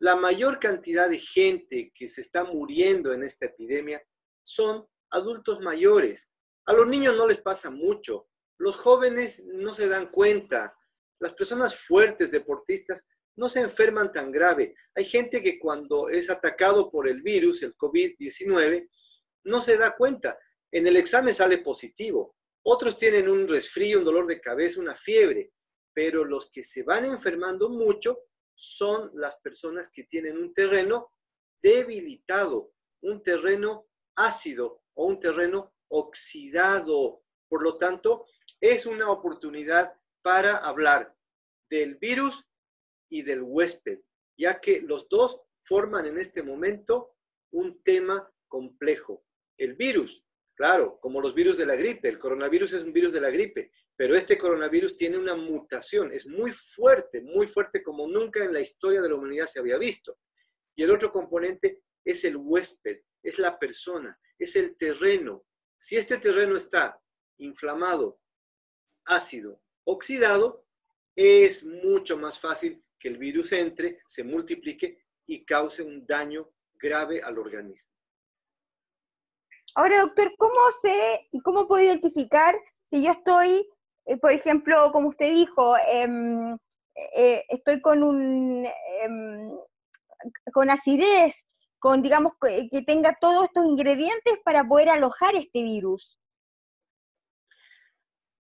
la mayor cantidad de gente que se está muriendo en esta epidemia son adultos mayores. A los niños no les pasa mucho, los jóvenes no se dan cuenta, las personas fuertes, deportistas, no se enferman tan grave. Hay gente que cuando es atacado por el virus, el COVID-19, no se da cuenta. En el examen sale positivo. Otros tienen un resfrío, un dolor de cabeza, una fiebre. Pero los que se van enfermando mucho son las personas que tienen un terreno debilitado, un terreno ácido o un terreno oxidado. Por lo tanto, es una oportunidad para hablar del virus y del huésped, ya que los dos forman en este momento un tema complejo. El virus, claro, como los virus de la gripe, el coronavirus es un virus de la gripe, pero este coronavirus tiene una mutación, es muy fuerte, muy fuerte como nunca en la historia de la humanidad se había visto. Y el otro componente es el huésped, es la persona, es el terreno. Si este terreno está inflamado, ácido, oxidado, es mucho más fácil que el virus entre, se multiplique y cause un daño grave al organismo. Ahora, doctor, ¿cómo sé y cómo puedo identificar si yo estoy eh, por ejemplo, como usted dijo, em, eh, estoy con un em, con acidez, con digamos que tenga todos estos ingredientes para poder alojar este virus.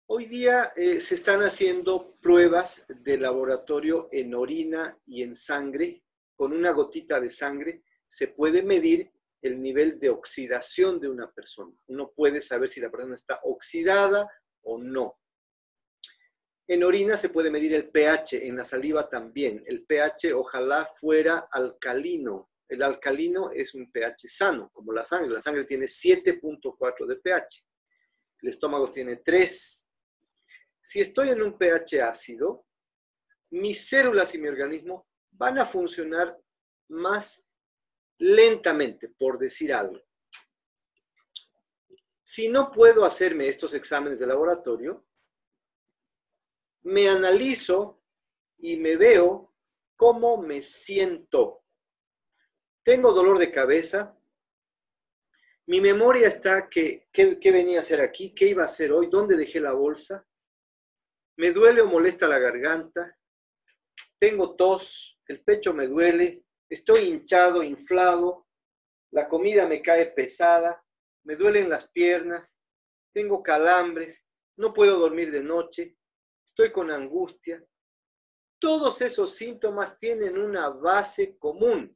Hoy día eh, se están haciendo pruebas de laboratorio en orina y en sangre. Con una gotita de sangre se puede medir el nivel de oxidación de una persona. Uno puede saber si la persona está oxidada o no. En orina se puede medir el pH, en la saliva también. El pH ojalá fuera alcalino. El alcalino es un pH sano, como la sangre. La sangre tiene 7.4 de pH. El estómago tiene 3. Si estoy en un pH ácido, mis células y mi organismo van a funcionar más lentamente, por decir algo. Si no puedo hacerme estos exámenes de laboratorio, me analizo y me veo cómo me siento. Tengo dolor de cabeza. Mi memoria está que, ¿qué venía a hacer aquí? ¿Qué iba a hacer hoy? ¿Dónde dejé la bolsa? Me duele o molesta la garganta. Tengo tos, el pecho me duele, estoy hinchado, inflado, la comida me cae pesada, me duelen las piernas, tengo calambres, no puedo dormir de noche, estoy con angustia. Todos esos síntomas tienen una base común,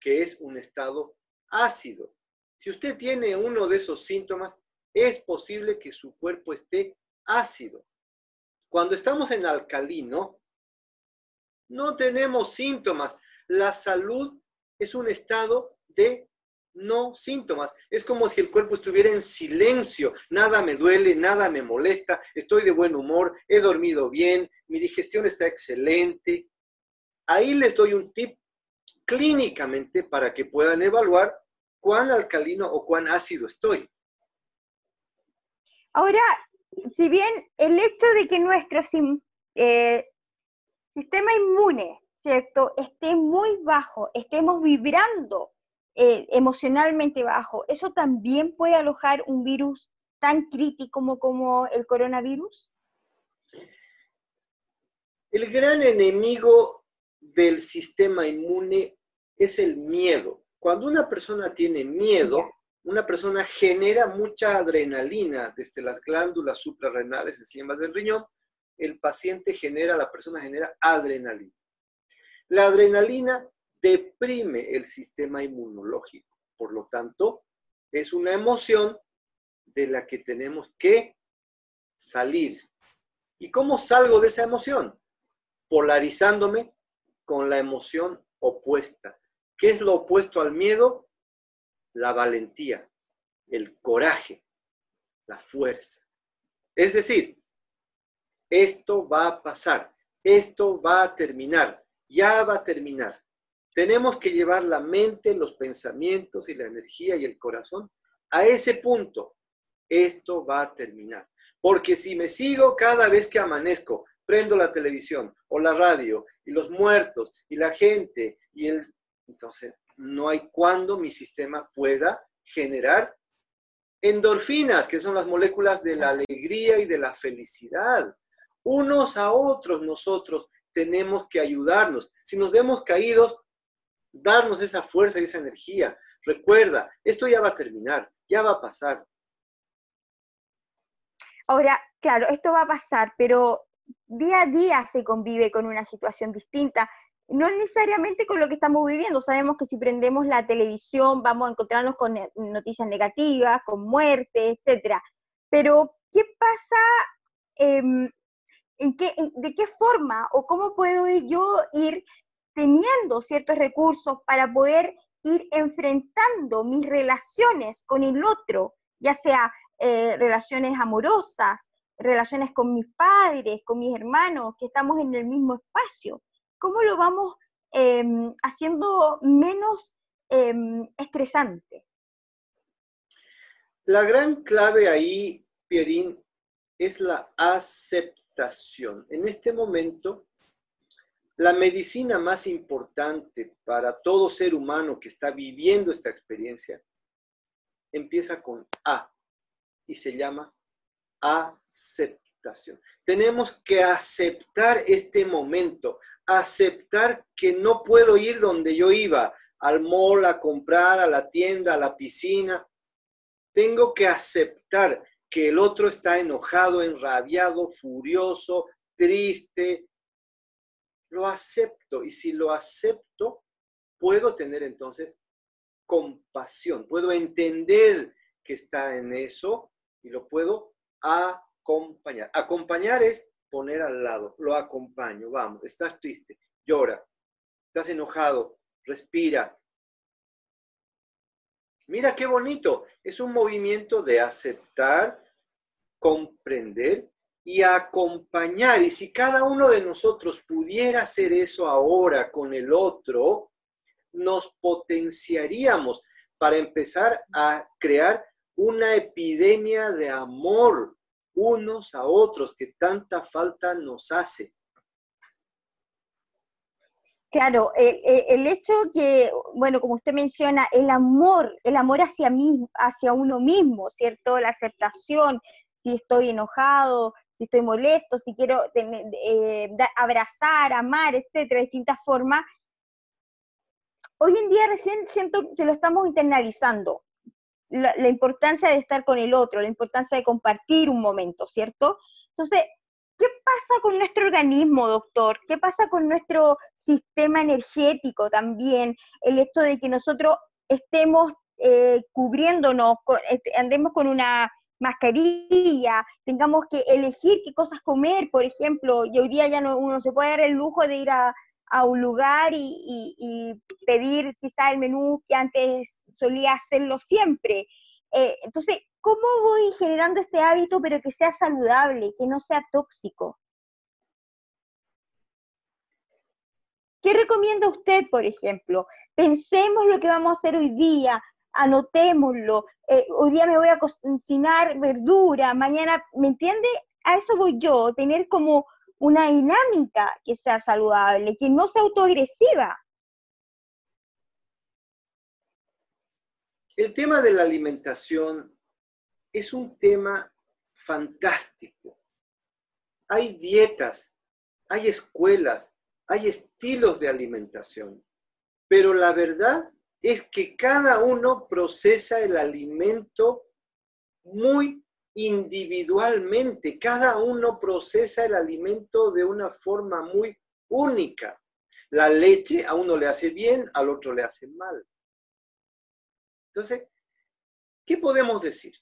que es un estado ácido. Si usted tiene uno de esos síntomas, es posible que su cuerpo esté ácido. Cuando estamos en alcalino, no tenemos síntomas. La salud es un estado de no síntomas. Es como si el cuerpo estuviera en silencio. Nada me duele, nada me molesta, estoy de buen humor, he dormido bien, mi digestión está excelente. Ahí les doy un tip clínicamente para que puedan evaluar cuán alcalino o cuán ácido estoy. Ahora, si bien el hecho de que nuestro eh, sistema inmune, ¿cierto?, esté muy bajo, estemos vibrando eh, emocionalmente bajo, ¿eso también puede alojar un virus tan crítico como, como el coronavirus? El gran enemigo del sistema inmune es el miedo. Cuando una persona tiene miedo, una persona genera mucha adrenalina desde las glándulas suprarrenales encima del riñón, el paciente genera, la persona genera adrenalina. La adrenalina deprime el sistema inmunológico, por lo tanto, es una emoción de la que tenemos que salir. ¿Y cómo salgo de esa emoción? Polarizándome con la emoción opuesta. ¿Qué es lo opuesto al miedo? La valentía, el coraje, la fuerza. Es decir, esto va a pasar, esto va a terminar, ya va a terminar. Tenemos que llevar la mente, los pensamientos y la energía y el corazón a ese punto. Esto va a terminar. Porque si me sigo cada vez que amanezco, prendo la televisión o la radio y los muertos y la gente y el entonces, no hay cuando mi sistema pueda generar endorfinas, que son las moléculas de la alegría y de la felicidad. Unos a otros nosotros tenemos que ayudarnos. Si nos vemos caídos, darnos esa fuerza y esa energía. Recuerda, esto ya va a terminar, ya va a pasar. Ahora, claro, esto va a pasar, pero día a día se convive con una situación distinta no necesariamente con lo que estamos viviendo. Sabemos que si prendemos la televisión vamos a encontrarnos con eh, noticias negativas, con muerte, etcétera. Pero, ¿qué pasa? Em, en qué, ¿De qué forma o cómo puedo yo ir teniendo ciertos recursos para poder ir enfrentando mis relaciones con el otro, ya sea eh, relaciones amorosas, relaciones con mis padres, con mis hermanos, que estamos en el mismo espacio? ¿cómo lo vamos em, haciendo menos em, estresante? La gran clave ahí, Pierín, es la En este momento, la medicina más importante para todo ser humano que está viviendo esta experiencia empieza con A y se llama aceptación. Tenemos que aceptar este momento, aceptar que no puedo ir donde yo iba, al mall, a comprar, a la tienda, a la piscina. Tengo que aceptar que el otro está enojado, enrabiado, furioso, triste. Lo acepto y si lo acepto, puedo tener entonces compasión, puedo entender que está en eso y lo puedo acompañar. Acompañar es poner al lado, lo acompaño, vamos, estás triste, llora, estás enojado, respira. Mira qué bonito, es un movimiento de aceptar, comprender y acompañar. Y si cada uno de nosotros pudiera hacer eso ahora con el otro, nos potenciaríamos para empezar a crear una epidemia de amor, unos a otros que tanta falta nos hace. Claro, el, hecho que, bueno, como usted menciona, el amor, el amor hacia mí, hacia uno mismo, ¿cierto? La aceptación, si estoy enojado, si estoy molesto, si quiero eh, abrazar, amar, etcétera, de distintas formas. Hoy en día recién siento que lo estamos internalizando, la, la importancia de estar con el otro, la importancia de compartir un momento, ¿cierto? Entonces, ¿Qué pasa con nuestro organismo, doctor? ¿Qué pasa con nuestro sistema energético también? El hecho de que nosotros estemos eh, cubriéndonos, este, andemos con una mascarilla, tengamos que elegir qué cosas comer, por ejemplo, y hoy día ya no, uno se puede dar el lujo de ir a, un lugar y, pedir quizá el menú que antes solía hacerlo siempre. Eh, entonces, ¿cómo voy generando este hábito pero que sea saludable, que no sea tóxico? ¿Qué recomienda usted, por ejemplo? Pensemos lo que vamos a hacer hoy día, anotémoslo. Eh, hoy día me voy a cocinar verdura, mañana, ¿me entiende? A eso voy yo, tener como una dinámica que sea saludable, que no sea autoagresiva. El tema de la alimentación es un tema fantástico. Hay dietas, hay escuelas, hay estilos de alimentación, pero la verdad es que cada uno procesa el alimento muy individualmente, cada uno procesa el alimento de una forma muy única. La leche a uno le hace bien, al otro le hace mal. Entonces, ¿qué podemos decir?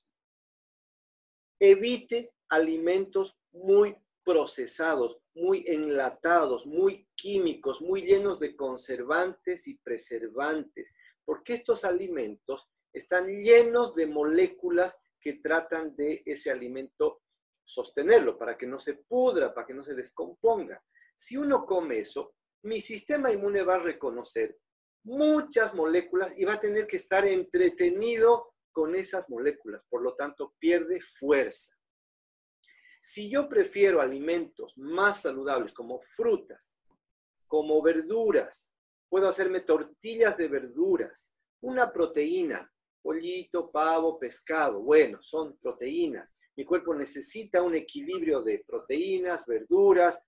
Evite alimentos muy procesados, muy enlatados, muy químicos, muy llenos de conservantes y preservantes, porque estos alimentos están llenos de moléculas que tratan de ese alimento sostenerlo, para que no se pudra, para que no se descomponga. Si uno come eso, mi sistema inmune va a reconocer muchas moléculas y va a tener que estar entretenido con esas moléculas, por lo tanto pierde fuerza. Si yo prefiero alimentos más saludables como frutas, como verduras, puedo hacerme tortillas de verduras, una proteína, pollito, pavo, pescado, bueno, son proteínas. Mi cuerpo necesita un equilibrio de proteínas, verduras,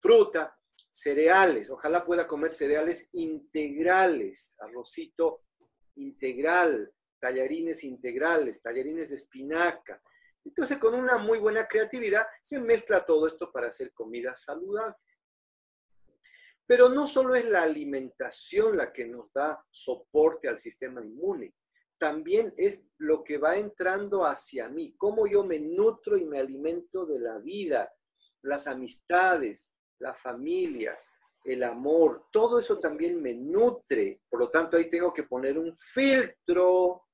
fruta, cereales, ojalá pueda comer cereales integrales, arrocito integral, tallarines integrales, tallarines de espinaca. Entonces, con una muy buena creatividad, se mezcla todo esto para hacer comidas saludables. Pero no solo es la alimentación la que nos da soporte al sistema inmune, también es lo que va entrando hacia mí, cómo yo me nutro y me alimento de la vida, las amistades, la familia, el amor, todo eso también me nutre. Por lo tanto, ahí tengo que poner un filtro.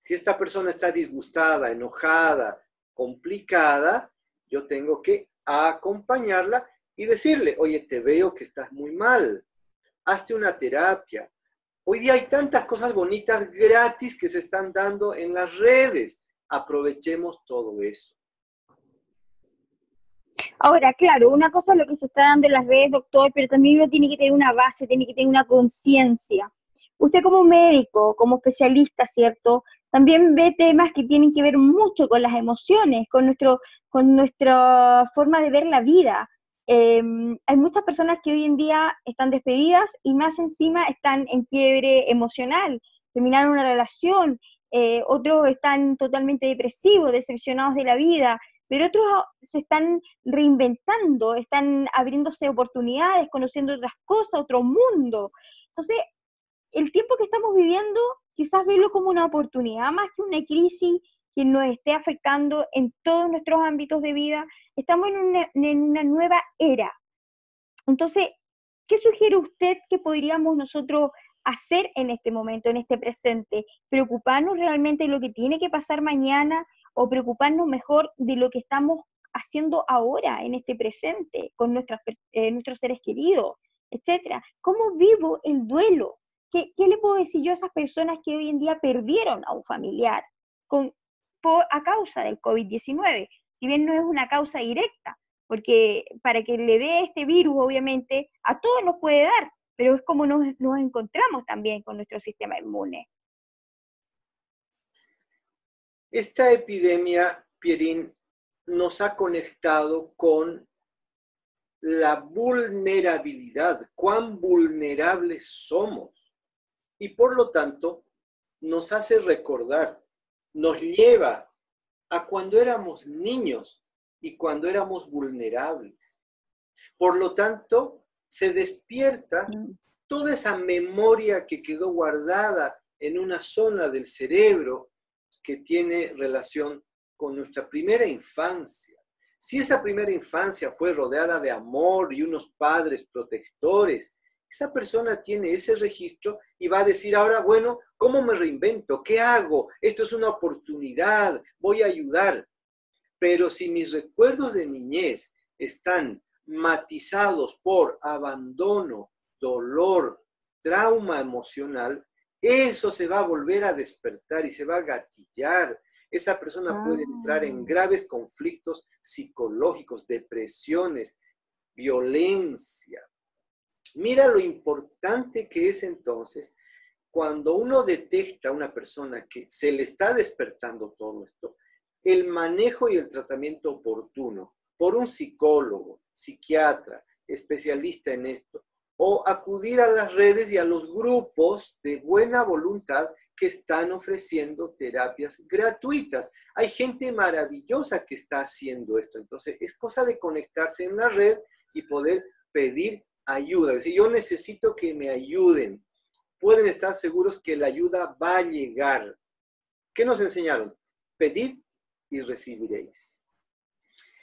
Si esta persona está disgustada, enojada, complicada, yo tengo que acompañarla y decirle, oye, te veo que estás muy mal, hazte una terapia. Hoy día hay tantas cosas bonitas gratis que se están dando en las redes. Aprovechemos todo eso. Ahora, claro, una cosa es lo que se está dando en las redes, doctor, pero también uno tiene que tener una base, tiene que tener una conciencia. Usted como médico, como especialista, ¿cierto? También ve temas que tienen que ver mucho con las emociones, con, nuestro, con nuestra forma de ver la vida. Em, hay muchas personas que hoy en día están despedidas y más encima están en quiebre emocional, terminaron una relación, eh, otros están totalmente depresivos, decepcionados de la vida, pero otros se están reinventando, están abriéndose oportunidades, conociendo otras cosas, otro mundo. Entonces, el tiempo que estamos viviendo, quizás verlo como una oportunidad más que una crisis que nos esté afectando en todos nuestros ámbitos de vida. Estamos en una, en nueva era. Entonces, ¿qué sugiere usted que podríamos nosotros hacer en este momento, en este presente? ¿Preocuparnos realmente de lo que tiene que pasar mañana o preocuparnos mejor de lo que estamos haciendo ahora, en este presente, con nuestras, eh, nuestros seres queridos, etcétera. ¿Cómo vivo el duelo? ¿Qué, ¿Qué, le puedo decir yo a esas personas que hoy en día perdieron a un familiar a causa del COVID-19? Si bien no es una causa directa, porque para que le dé este virus, obviamente, a todos nos puede dar, pero es como nos, nos encontramos también con nuestro sistema inmune. Esta epidemia, Pierín, nos ha conectado con la vulnerabilidad, cuán vulnerables somos. Y por lo tanto, nos hace recordar, nos lleva a cuando éramos niños y cuando éramos vulnerables. Por lo tanto, se despierta mm. toda esa memoria que quedó guardada en una zona del cerebro que tiene relación con nuestra primera infancia. Si esa primera infancia fue rodeada de amor y unos padres protectores, esa persona tiene ese registro y va a decir ahora, bueno, ¿cómo me reinvento? ¿Qué hago? Esto es una oportunidad, voy a ayudar. Pero si mis recuerdos de niñez están matizados por abandono, dolor, trauma emocional, eso se va a volver a despertar y se va a gatillar. Esa persona puede entrar en ah. graves conflictos psicológicos, depresiones, violencia. Mira lo importante que es entonces cuando uno detecta a una persona que se le está despertando todo esto, el manejo y el tratamiento oportuno por un psicólogo, psiquiatra, especialista en esto, o acudir a las redes y a los grupos de buena voluntad que están ofreciendo terapias gratuitas. Hay gente maravillosa que está haciendo esto. Entonces, es cosa de conectarse en la red y poder pedir ayuda. Es decir, yo necesito que me ayuden. Pueden estar seguros que la ayuda va a llegar. ¿Qué nos enseñaron? Pedid y recibiréis.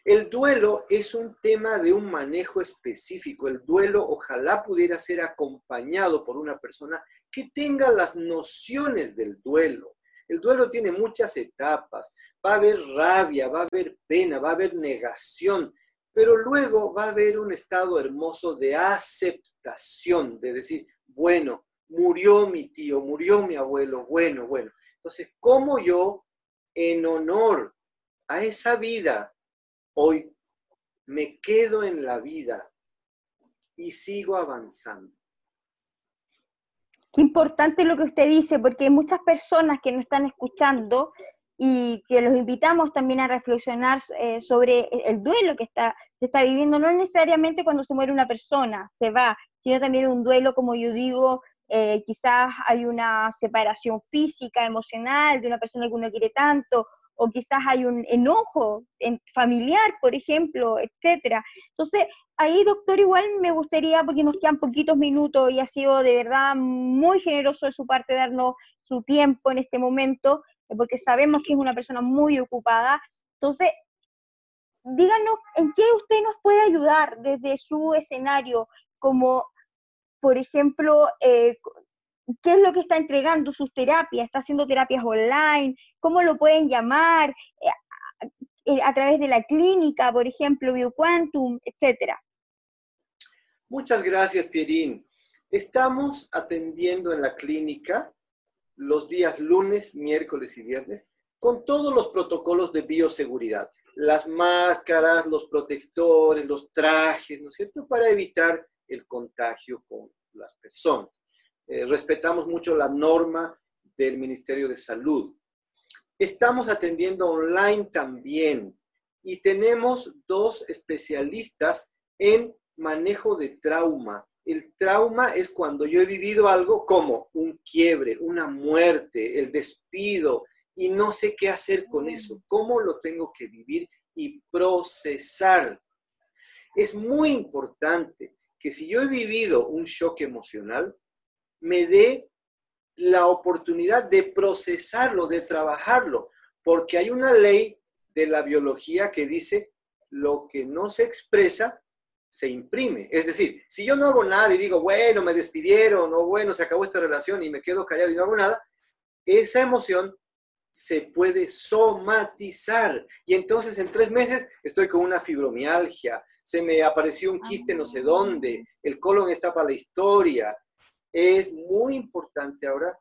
El duelo es un tema de un manejo específico. El duelo ojalá pudiera ser acompañado por una persona que tenga las nociones del duelo. El duelo tiene muchas etapas. Va a haber rabia, va a haber pena, va a haber negación, pero luego va a haber un estado hermoso de aceptación, de decir, bueno, murió mi tío, murió mi abuelo, bueno, bueno. Entonces, ¿cómo yo, en honor a esa vida, Hoy me quedo en la vida y sigo avanzando. Qué importante lo que usted dice, porque hay muchas personas que nos están escuchando y que los invitamos también a reflexionar eh, sobre el duelo que está, se está viviendo, no necesariamente cuando se muere una persona, se va, sino también un duelo, como yo digo, eh, quizás hay una separación física, emocional de una persona que uno quiere tanto, o quizás hay un enojo familiar, por ejemplo, etcétera. Entonces, ahí, doctor, igual me gustaría, porque nos quedan poquitos minutos y ha sido de verdad muy generoso de su parte darnos su tiempo en este momento, porque sabemos que es una persona muy ocupada. Entonces, díganos en qué usted nos puede ayudar desde su escenario, como, por ejemplo, eh, qué es lo que está entregando sus terapias, está haciendo terapias online, cómo lo pueden llamar, eh, eh, a, través de la clínica, por ejemplo, BioQuantum, etcétera. Muchas gracias, Pierín. Estamos atendiendo en la clínica los días lunes, miércoles y viernes con todos los protocolos de bioseguridad, las máscaras, los protectores, los trajes, ¿no es cierto?, para evitar el contagio con las personas. Eh, respetamos mucho la norma del Ministerio de Salud. Estamos atendiendo online también y tenemos dos especialistas en manejo de trauma. El trauma es cuando yo he vivido algo como un quiebre, una muerte, el despido y no sé qué hacer con eso, cómo lo tengo que vivir y procesar. Es muy importante que si yo he vivido un shock emocional, me dé la oportunidad de procesarlo, de trabajarlo, porque hay una ley de la biología que dice lo que no se expresa se imprime. Es decir, si yo no hago nada y digo, bueno, me despidieron o bueno, se acabó esta relación y me quedo callado y no hago nada, esa emoción se puede somatizar. Y entonces en tres meses estoy con una fibromialgia, se me apareció un quiste no sé dónde, el colon está para la historia, es muy importante ahora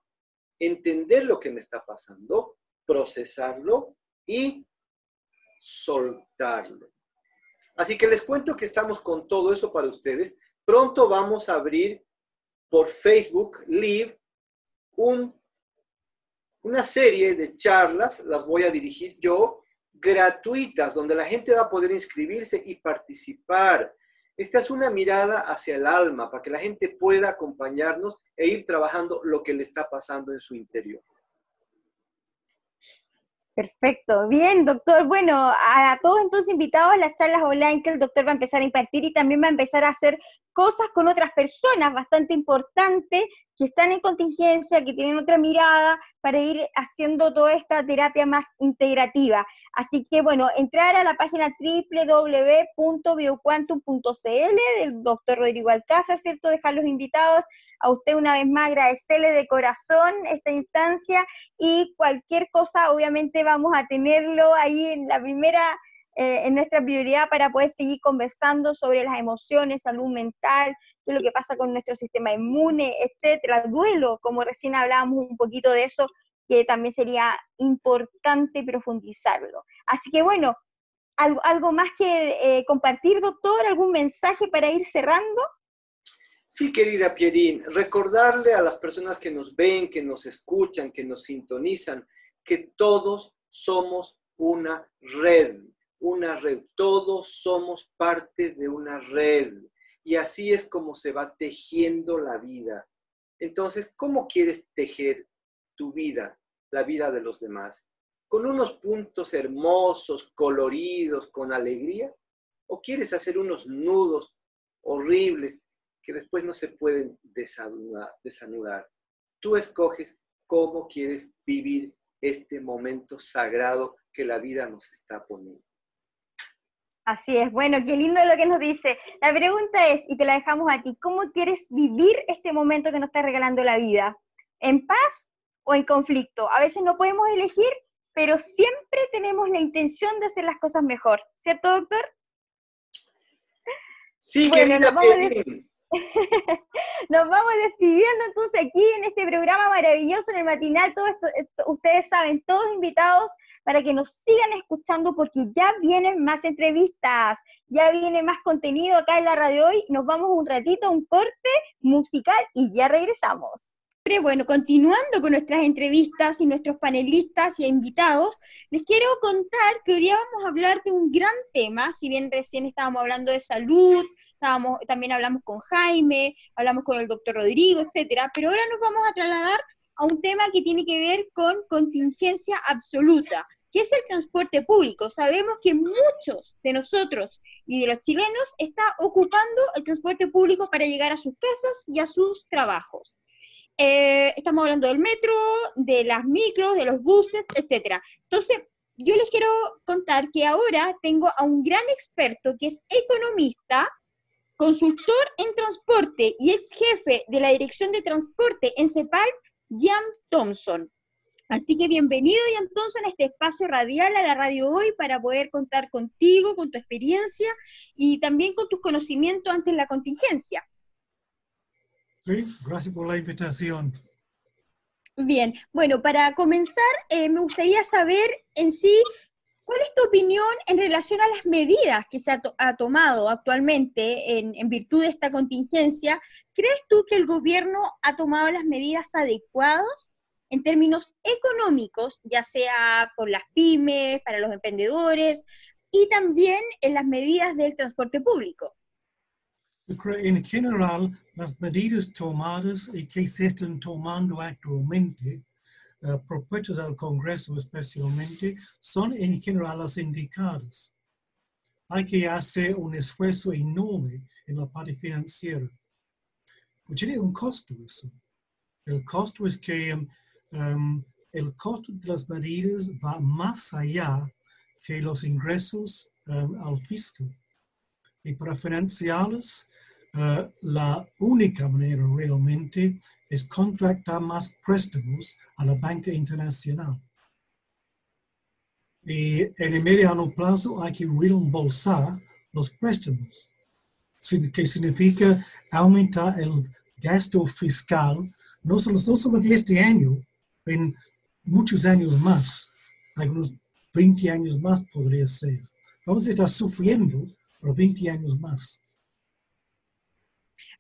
entender lo que me está pasando, procesarlo y soltarlo. Así que les cuento que estamos con todo eso para ustedes. Pronto vamos a abrir por Facebook Live un, una serie de charlas, las voy a dirigir yo, gratuitas, donde la gente va a poder inscribirse y participar. Esta es una mirada hacia el alma, para que la gente pueda acompañarnos e ir trabajando lo que le está pasando en su interior. Perfecto, bien, doctor. Bueno, a todos entonces invitados a las charlas online que el doctor va a empezar a impartir y también va a empezar a hacer cosas con otras personas bastante importantes que están en contingencia, que tienen otra mirada para ir haciendo toda esta terapia más integrativa. Así que, bueno, entrar a la página www.bioquantum.cl del doctor Rodrigo Alcázar, ¿cierto? Dejar los invitados. A usted una vez más agradecerle de corazón esta instancia y cualquier cosa, obviamente vamos a tenerlo ahí en la primera eh, en nuestra prioridad para poder seguir conversando sobre las emociones, salud mental, lo que pasa con nuestro sistema inmune, etcétera, duelo, como recién hablábamos un poquito de eso, que también sería importante profundizarlo. Así que bueno, algo, algo más que eh, compartir, doctor, algún mensaje para ir cerrando. Sí, querida Pierín, recordarle a las personas que nos ven, que nos escuchan, que nos sintonizan, que todos somos una red, una red, todos somos parte de una red. Y así es como se va tejiendo la vida. Entonces, ¿cómo quieres tejer tu vida, la vida de los demás? ¿Con unos puntos hermosos, coloridos, con alegría? ¿O quieres hacer unos nudos horribles que después no se pueden desanudar? Tú escoges cómo quieres vivir este momento sagrado que la vida nos está poniendo. Así es, bueno, qué lindo lo que nos dice. La pregunta es, y te la dejamos a ti, ¿cómo quieres vivir este momento que nos está regalando la vida? ¿En paz o en conflicto? A veces no podemos elegir, pero siempre tenemos la intención de hacer las cosas mejor, ¿cierto, doctor? Sí, bueno, nos vamos, nos vamos despidiendo entonces aquí en este programa maravilloso en el matinal. Todo esto, ustedes saben, todos invitados para que nos sigan escuchando porque ya vienen más entrevistas, ya viene más contenido acá en la radio hoy. Nos vamos un ratito, un corte musical y ya regresamos. Bueno, continuando con nuestras entrevistas y nuestros panelistas y invitados, les quiero contar que hoy día vamos a hablar de un gran tema, si bien recién estábamos hablando de salud, también hablamos con Jaime, hablamos con el doctor Rodrigo, etcétera, pero ahora nos vamos a trasladar a un tema que tiene que ver con contingencia absoluta, que es el transporte público. Sabemos que muchos de nosotros y de los chilenos está ocupando el transporte público para llegar a sus casas y a sus trabajos. Eh, estamos hablando del metro, de las micros, de los buses, etcétera. Entonces, yo les quiero contar que ahora tengo a un gran experto que es economista, consultor en transporte y es jefe de la Dirección de Transporte en CEPAL, Jan Thompson. Así que bienvenido, Jan Thompson, a este espacio radial, a la radio hoy, para poder contar contigo, con tu experiencia y también con tus conocimientos ante la contingencia. Sí, gracias por la invitación. Bien, bueno, para comenzar, eh, me gustaría saber en sí, ¿cuál es tu opinión en relación a las medidas que se ha, tomado actualmente en, en, virtud de esta contingencia? ¿Crees tú que el gobierno ha tomado las medidas adecuadas en términos económicos, ya sea por las pymes, para los emprendedores y también en las medidas del transporte público? En general, las medidas tomadas y que se están tomando actualmente, uh, propuestas al Congreso especialmente, son en general las indicadas. Hay que hacer un esfuerzo enorme en la parte financiera. Pues tiene un costo eso. El costo es que um, el costo de las medidas va más allá que los ingresos um, al fisco. Y para financiarlas, uh, la única manera realmente es contratar más préstamos a la banca internacional. Y en el mediano plazo hay que reembolsar los préstamos, que significa aumentar el gasto fiscal, no solo, no solo este año, en muchos años más, algunos 20 años más podría ser. Vamos a estar sufriendo por 20 años más.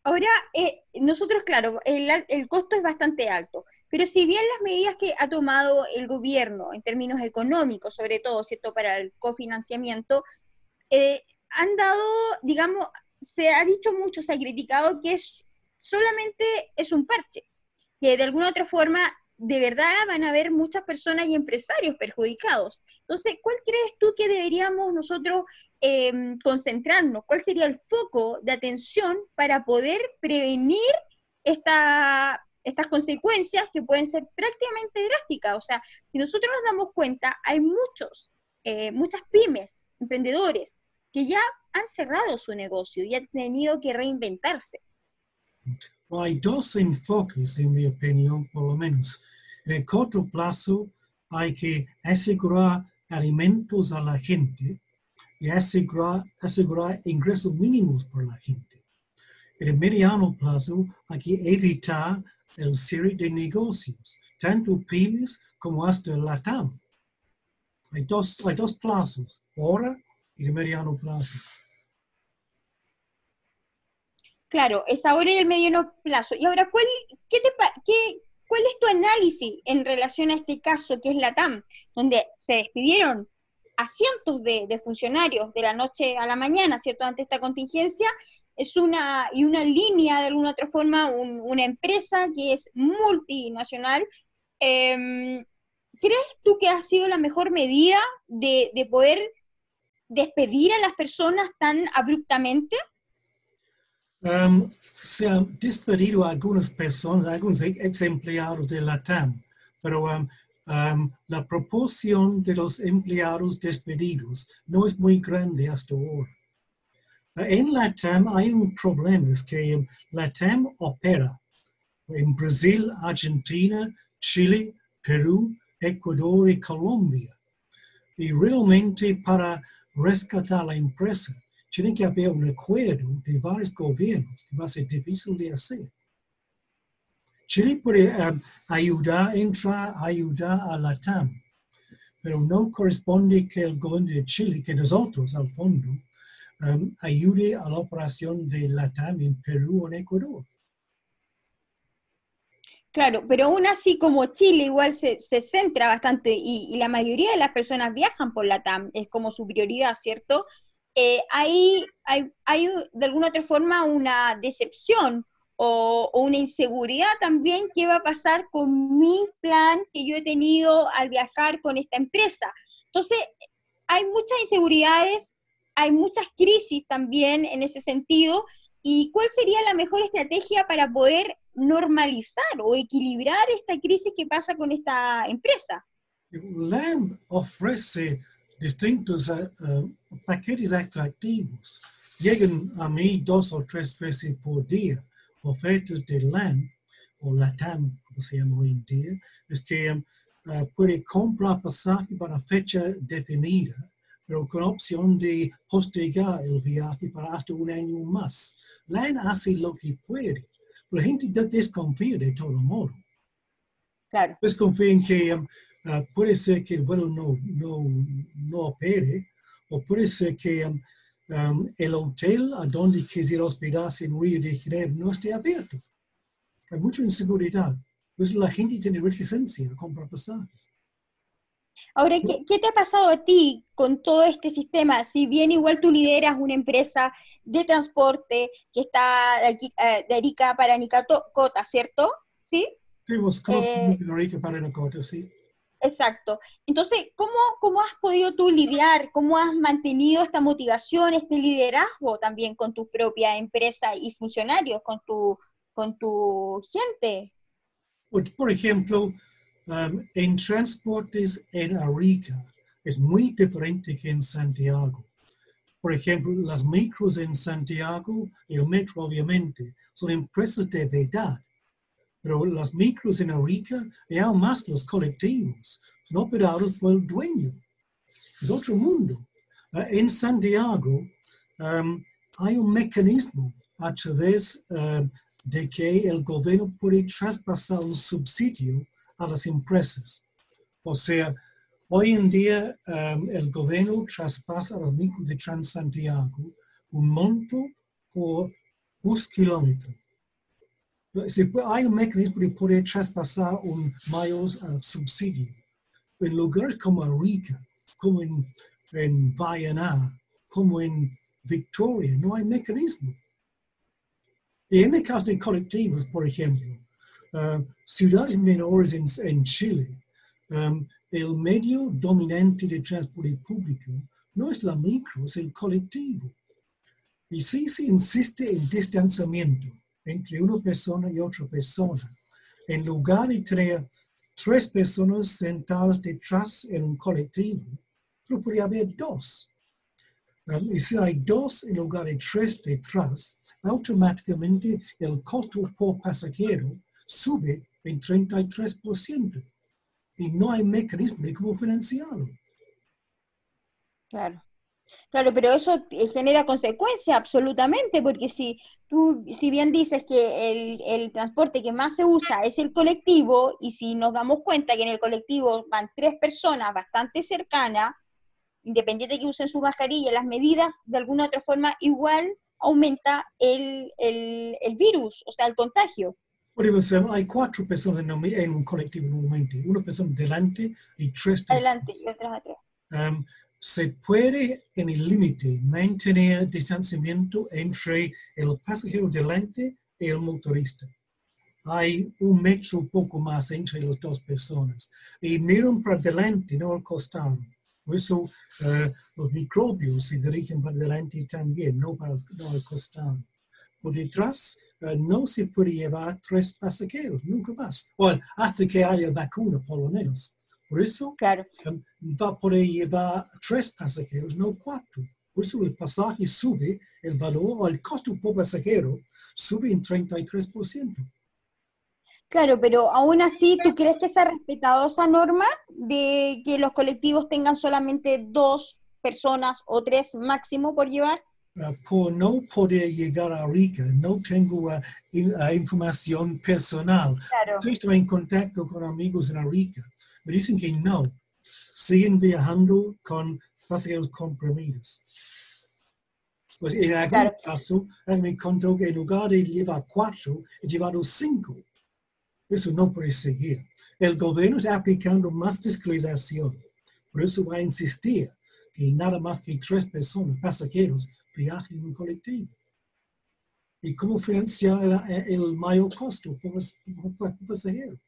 Ahora, eh, nosotros, claro, el, el, costo es bastante alto, pero si bien las medidas que ha tomado el gobierno en términos económicos, sobre todo, ¿cierto?, para el cofinanciamiento, eh, han dado, digamos, se ha dicho mucho, se ha criticado que es solamente es un parche, que de alguna otra forma de verdad van a haber muchas personas y empresarios perjudicados. Entonces, ¿cuál crees tú que deberíamos nosotros em, concentrarnos? ¿Cuál sería el foco de atención para poder prevenir esta, estas consecuencias que pueden ser prácticamente drásticas? O sea, si nosotros nos damos cuenta, hay muchos, eh, muchas pymes, emprendedores, que ya han cerrado su negocio y han tenido que reinventarse. Hay dos enfoques, en mi opinión, por lo menos. En el corto plazo hay que asegurar alimentos a la gente y asegurar, asegurar ingresos mínimos para la gente. En el mediano plazo hay que evitar el cierre de negocios, tanto pymes como hasta LATAM. Hay dos, hay dos plazos, ahora y de mediano plazo. Claro, es ahora y el mediano plazo. Y ahora, ¿cuál, qué te, qué, ¿cuál es tu análisis en relación a este caso que es la TAM, donde se despidieron a cientos de, funcionarios de la noche a la mañana, ¿cierto? Ante esta contingencia, es una, y una línea, de alguna otra forma, una empresa que es multinacional. Em, ¿Crees tú que ha sido la mejor medida de, de poder despedir a las personas tan abruptamente? Um, se han despedido algunas personas, algunos ex empleados de la TAM, pero um, um, la proporción de los empleados despedidos no es muy grande hasta ahora. En la TAM hay un problema, es que la TAM opera en Brasil, Argentina, Chile, Perú, Ecuador y Colombia. Y realmente para rescatar la empresa tiene que haber un acuerdo de varios gobiernos que va a ser difícil de hacer. Chile puede um, ayudar, entrar, ayudar a la TAM, pero no corresponde que el gobierno de Chile, que nosotros al fondo, um, ayude a la operación de la TAM en Perú o en Ecuador. Claro, pero aún así como Chile igual se, centra bastante y, y, la mayoría de las personas viajan por la TAM, es como su prioridad, ¿cierto? Eh, hay, hay, hay, de alguna otra forma una decepción o, una inseguridad también qué va a pasar con mi plan que yo he tenido al viajar con esta empresa. Entonces, hay muchas inseguridades, hay muchas crisis también en ese sentido. ¿Y cuál sería la mejor estrategia para poder normalizar o equilibrar esta crisis que pasa con esta empresa? LAM ofrece distintos uh, paquetes atractivos. Llegan a mí dos o tres veces por día ofertas de LAN o LATAM, como se llama hoy en día, es que uh, puede comprar pasaje para fecha definida, pero con opción de postergar el viaje para hasta un año más. LAN hace lo que puede, pero la gente desconfía de todo modo. Claro. Desconfía en que um, Ah, puede ser que el vuelo no, no, no opere, o puede ser que um, um, el hotel a donde quisiera hospedarse en Río de Janeiro no esté abierto. Hay mucha inseguridad. Pues la gente tiene reticencia a comprar pasajes. Ahora, ¿qué, ¿qué, te ha pasado a ti con todo este sistema? Si bien igual tú lideras una empresa de transporte que está de, aquí, eh, de Arica para Nicota, ¿cierto? ¿Sí? Sí, eh, Arica para Nicota, sí. Exacto. Entonces, ¿cómo, ¿cómo has podido tú lidiar, cómo has mantenido esta motivación, este liderazgo también con tu propia empresa y funcionarios, con tu, con tu gente? Por ejemplo, um, en transportes en Arica es muy diferente que en Santiago. Por ejemplo, las micros en Santiago y el metro, obviamente, son empresas de verdad pero las micros en Arica y aún más los colectivos son operados por el dueño. Es otro mundo. Uh, en Santiago um, hay un mecanismo a través uh, de que el gobierno puede traspasar un subsidio a las empresas. O sea, hoy en día um, el gobierno traspasa a los micros de Transantiago un monto por dos kilómetros. Se hay un mecanismo de poder traspasar un mayor uh, subsidio. En lugares como Arica, como en, en como en Victoria, no hay mecanismo. Y en el caso de colectivos, por ejemplo, uh, ciudades menores en, en Chile, um, el medio dominante de transporte público no es la micro, es el colectivo. Y si se insiste en distanciamiento entre una persona y otra persona, en lugar de tener tres personas sentadas detrás en un colectivo, pero podría haber dos. Um, y si hay dos en lugar de tres detrás, automáticamente el costo por pasajero sube en 33% y no hay mecanismo de cómo financiarlo. Claro. Claro, pero eso eh, genera consecuencias absolutamente, porque si tú, si bien dices que el, el transporte que más se usa es el colectivo, y si nos damos cuenta que en el colectivo van tres personas bastante cercanas, independiente de que usen su mascarilla, las medidas de alguna u otra forma igual aumenta el, el, el virus, o sea, el contagio. Por ser, hay cuatro personas en, un- colectivo normalmente, una persona delante y tres detrás. Adelante y otras atrás. Um, se puede en el límite mantener distanciamiento entre el pasajero delante y el motorista. Hay un metro poco más entre las dos personas y miran para delante, no al costado. Por eso eh, los microbios se dirigen para delante también, no, para, no al costado. Por detrás eh, no se puede llevar tres pasajeros, nunca más. Bueno, hasta que haya vacuna, por lo menos. Por eso Claro. va a poder llevar tres pasajeros, no cuatro. Por eso el pasaje sube, el valor o el costo por pasajero sube en 33%. Claro, pero aún así, ¿tú crees que se ha respetado esa norma de que los colectivos tengan solamente dos personas o tres máximo por llevar? Uh, por no poder llegar a Rica, no tengo uh, in- uh, información personal. Claro. Estoy en contacto con amigos en Arica. Me dicen que no. Siguen viajando con pasajeros comprimidos. Pues en algún Claro. caso, él me contó que en lugar de llevar cuatro, he llevado cinco. Eso no puede seguir. El gobierno está aplicando más fiscalización. Por eso va a insistir que nada más que tres personas, pasajeros, viajen en un colectivo. ¿Y cómo financiar el, el mayor costo por, por- por pasajero?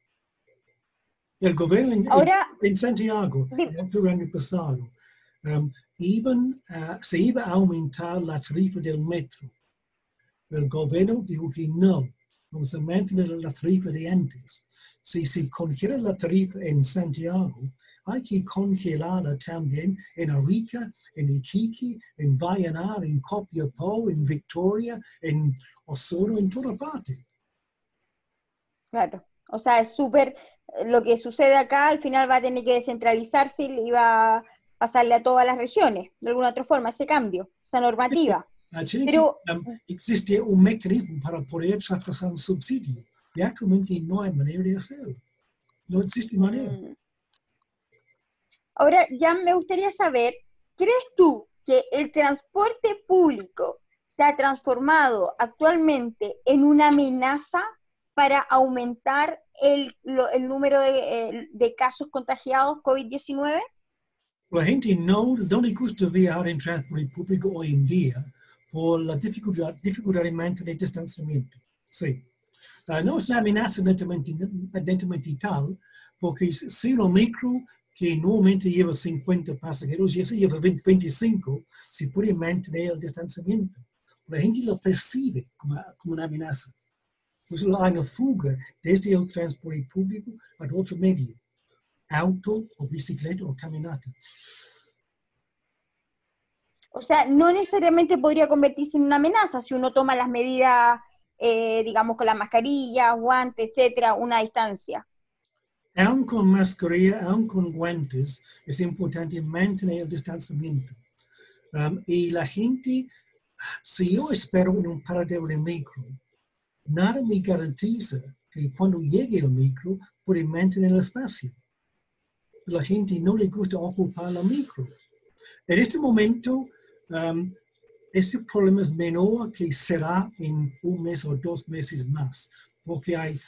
El gobierno en, Ahora, en Santiago, del año pasado, um, iban a- se iba a aumentar la tarifa del metro. El gobierno dijo que no, vamos a mantener la tarifa de antes. Si se congela la tarifa en Santiago, hay que congelarla también en Arica, en Iquique, en Vallenar, en Copiapó, en Victoria, en Osorno, en toda parte. claro, o sea, es súper, lo que sucede acá al final va a tener que descentralizarse y va a pasarle a todas las regiones, de alguna otra forma, ese cambio, esa normativa. Pero- existe un mecanismo para poder traspasar un subsidio y actualmente no hay manera de hacerlo. No existe manera. Mm. Ahora, ya me gustaría saber, ¿crees tú que el transporte público se ha transformado actualmente en una amenaza para aumentar el, lo- el número de, de casos contagiados COVID-19? La gente no, no le gusta viajar en transporte público hoy en día por la dificultad, dificultad de mantener distanciamiento. Sí. Ah, no es una amenaza netamente, tal, porque si un micro que normalmente lleva 50 pasajeros, ya se lleva 20, 25, se puede mantener el distanciamiento. La gente lo percibe como, como una amenaza. Pues hay una fuga desde el transporte público a otro medio, auto o bicicleta o caminata. O sea, no necesariamente podría convertirse en una amenaza si uno toma las medidas, eh, digamos, con la mascarilla, guantes, etcétera, una distancia. Aún con mascarilla, aún con guantes, es importante mantener el distanciamiento. Um, y la gente, si yo espero en un paradero de micro, nada me garantiza que cuando llegue el micro puede mantener el espacio. La gente no le gusta ocupar la micro. En este momento, um, ese problema es menor que será en un mes o dos meses más, porque hay,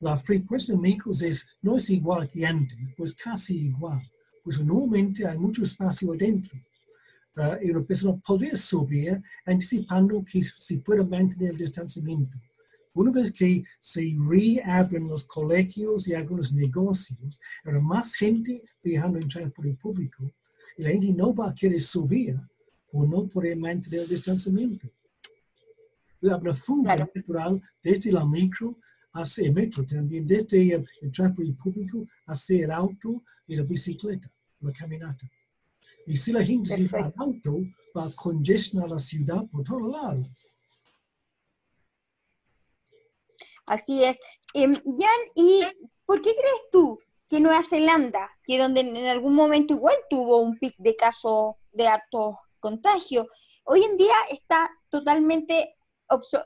la frecuencia de micros es, no es igual que antes, pues casi igual, pues nuevamente hay mucho espacio adentro. Uh, y una persona puede subir anticipando que se pueda mantener el distanciamiento. Una vez que se reabren los colegios y algunos negocios, habrá más gente viajando en transporte público y la gente no va a querer subir o no poder mantener el distanciamiento. Habrá fuga natural desde la micro hacia el metro también, desde el, el transporte público hacia el auto y la bicicleta, la caminata. Y si la gente se va al auto, va a congestionar la ciudad por todos lados. Así es. Em, Jan, ¿y por qué crees tú que Nueva Zelanda, que donde en algún momento igual tuvo un pic de casos de alto contagio, hoy en día está totalmente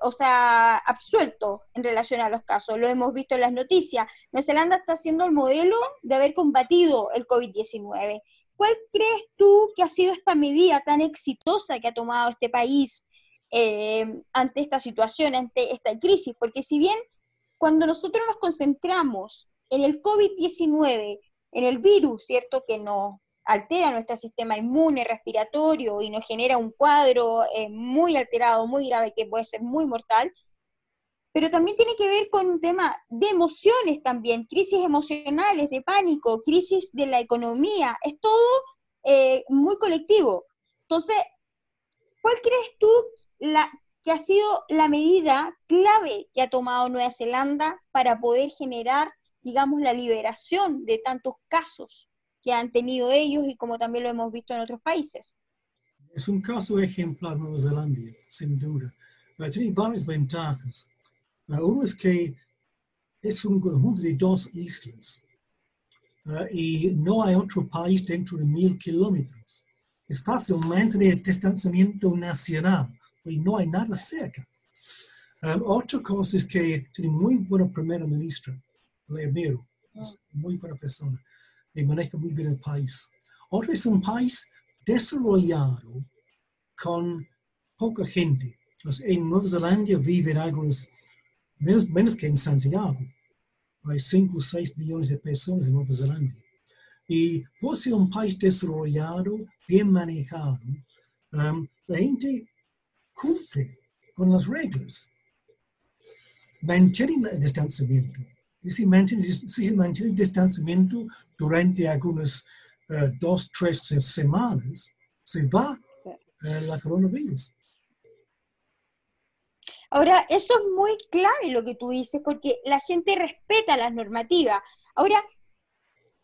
o sea, absuelto en relación a los casos. Lo hemos visto en las noticias. Nueva Zelanda está siendo el modelo de haber combatido el COVID-19. ¿Cuál crees tú que ha sido esta medida tan exitosa que ha tomado este país eh, ante esta situación, ante esta crisis? Porque si bien cuando nosotros nos concentramos en el COVID-19, en el virus, ¿cierto? Que nos altera nuestro sistema inmune, respiratorio y nos genera un cuadro eh, muy alterado, muy grave, que puede ser muy mortal, pero también tiene que ver con un tema de emociones también, crisis emocionales, de pánico, crisis de la economía, es todo eh, muy colectivo. Entonces, ¿cuál crees tú la, que ha sido la medida clave que ha tomado Nueva Zelanda para poder generar, digamos, la liberación de tantos casos que han tenido ellos y como también lo hemos visto en otros países. Es un caso ejemplar Nueva Zelanda, sin duda. Uh, tiene varias ventajas. Uh, uno es que es un conjunto de dos islas uh, y no hay otro país dentro de mil kilómetros. Es fácil mantener el distanciamiento nacional y no hay nada cerca. Um, otra cosa es que tiene muy buena primera ministra, le admiro, es muy buena persona, y maneja muy bien el país. Otro es un país desarrollado con poca gente. en Nueva Zelanda viven algunos, menos, menos que en Santiago. Hay 5 o 6 millones de personas en Nueva Zelanda. Y por ser un país desarrollado, bien manejado, um, la gente cumple con las reglas. Mantienen el distanciamiento. Y si mantiene, si mantiene el distanciamiento durante algunas uh, dos, tres semanas, se va uh, la coronavirus. Ahora, eso es muy clave lo que tú dices, porque la gente respeta las normativas. Ahora,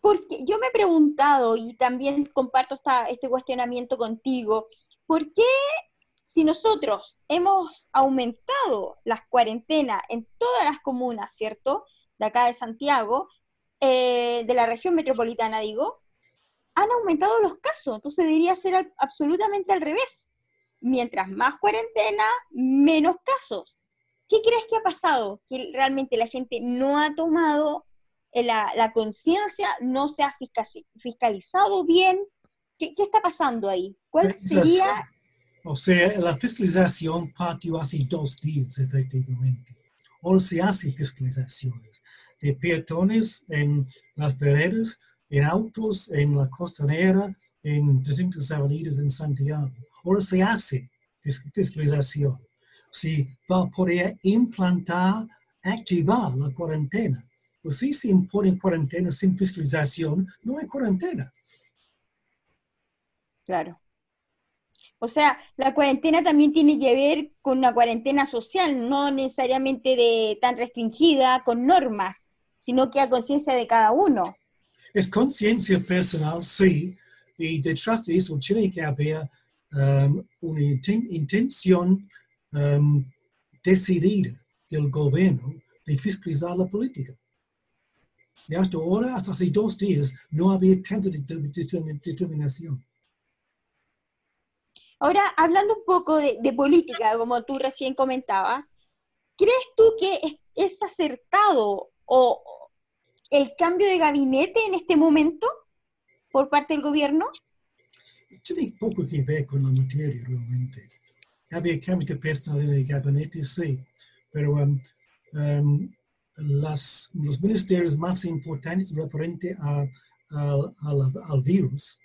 porque yo me he preguntado, y también comparto esta, este cuestionamiento contigo, ¿por qué si nosotros hemos aumentado las cuarentenas en todas las comunas, ¿cierto? De acá de Santiago, eh, de la región metropolitana, digo, han aumentado los casos. Entonces debería ser absolutamente al revés. Mientras más cuarentena, menos casos. ¿Qué crees que ha pasado? Que realmente la gente no ha tomado eh, la, conciencia, no se ha fiscalizado bien. ¿Qué, ¿Qué, está pasando ahí? ¿Cuál sería o sea, la fiscalización partió hace dos días, efectivamente. Ahora se hace fiscalizaciones de peatones en las veredas, en autos, en la costanera, en distintas avenidas en Santiago. Ahora se hace fiscalización. Si va a poder implantar, activar la cuarentena. Pues si se impone cuarentena sin fiscalización, no hay cuarentena. Claro. O sea, la cuarentena también tiene que ver con una cuarentena social, no necesariamente de tan restringida con normas, sino que a conciencia de cada uno. Es conciencia personal, sí, y detrás de eso tiene que haber um, una intención um, decidida del gobierno de fiscalizar la política. Y hasta ahora, hasta hace dos días, no había tanta determinación. Ahora, hablando un poco de, política, como tú recién comentabas, ¿crees tú que es, acertado o el cambio de gabinete en este momento por parte del gobierno? Tiene poco que ver con la materia realmente. había cambios de personal en el gabinete, sí, pero um, um, las, los ministerios más importantes referente a, a- al- al virus,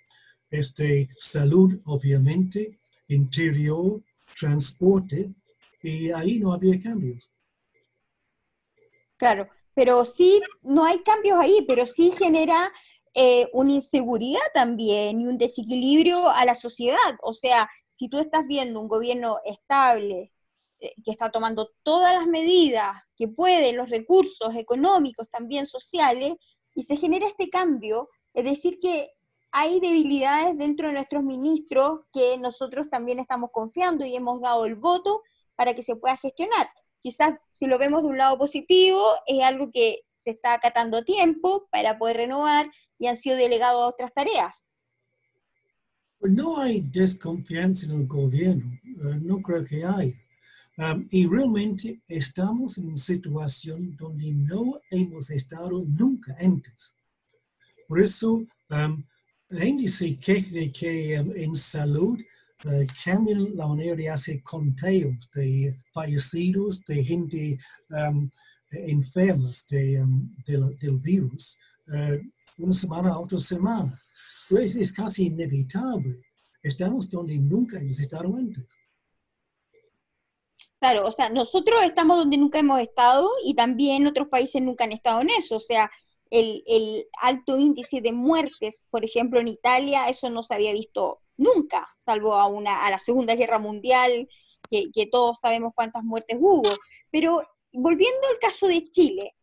este, salud, obviamente, interior, transporte, y ahí no había cambios. Claro, pero sí, no hay cambios ahí, pero sí genera eh, una inseguridad también y un desequilibrio a la sociedad. O sea, si tú estás viendo un gobierno estable, eh, que está tomando todas las medidas que puede, los recursos económicos, también sociales, y se genera este cambio, es decir, que hay debilidades dentro de nuestros ministros que nosotros también estamos confiando y hemos dado el voto para que se pueda gestionar quizás si lo vemos de un lado positivo, es algo que se está acatando a tiempo para poder renovar y han sido delegados a otras tareas. Pues no hay desconfianza en el gobierno, eh, no creo que hay. Um, y realmente estamos en una situación donde no hemos estado nunca antes. Por eso, um, se queja de que um, en salud eh, cambian la manera de hacer conteos de fallecidos, de gente um, enfermas de, um, del, virus, eh, una semana a otra semana. Pues es casi inevitable. Estamos donde nunca hemos estado antes. Claro, o sea, nosotros estamos donde nunca hemos estado y también otros países nunca han estado en eso. O sea, el, alto índice de muertes, por ejemplo, en Italia, eso no se había visto nunca, salvo a, una, a la Segunda Guerra Mundial, que, que todos sabemos cuántas muertes hubo. Pero volviendo al caso de Chile,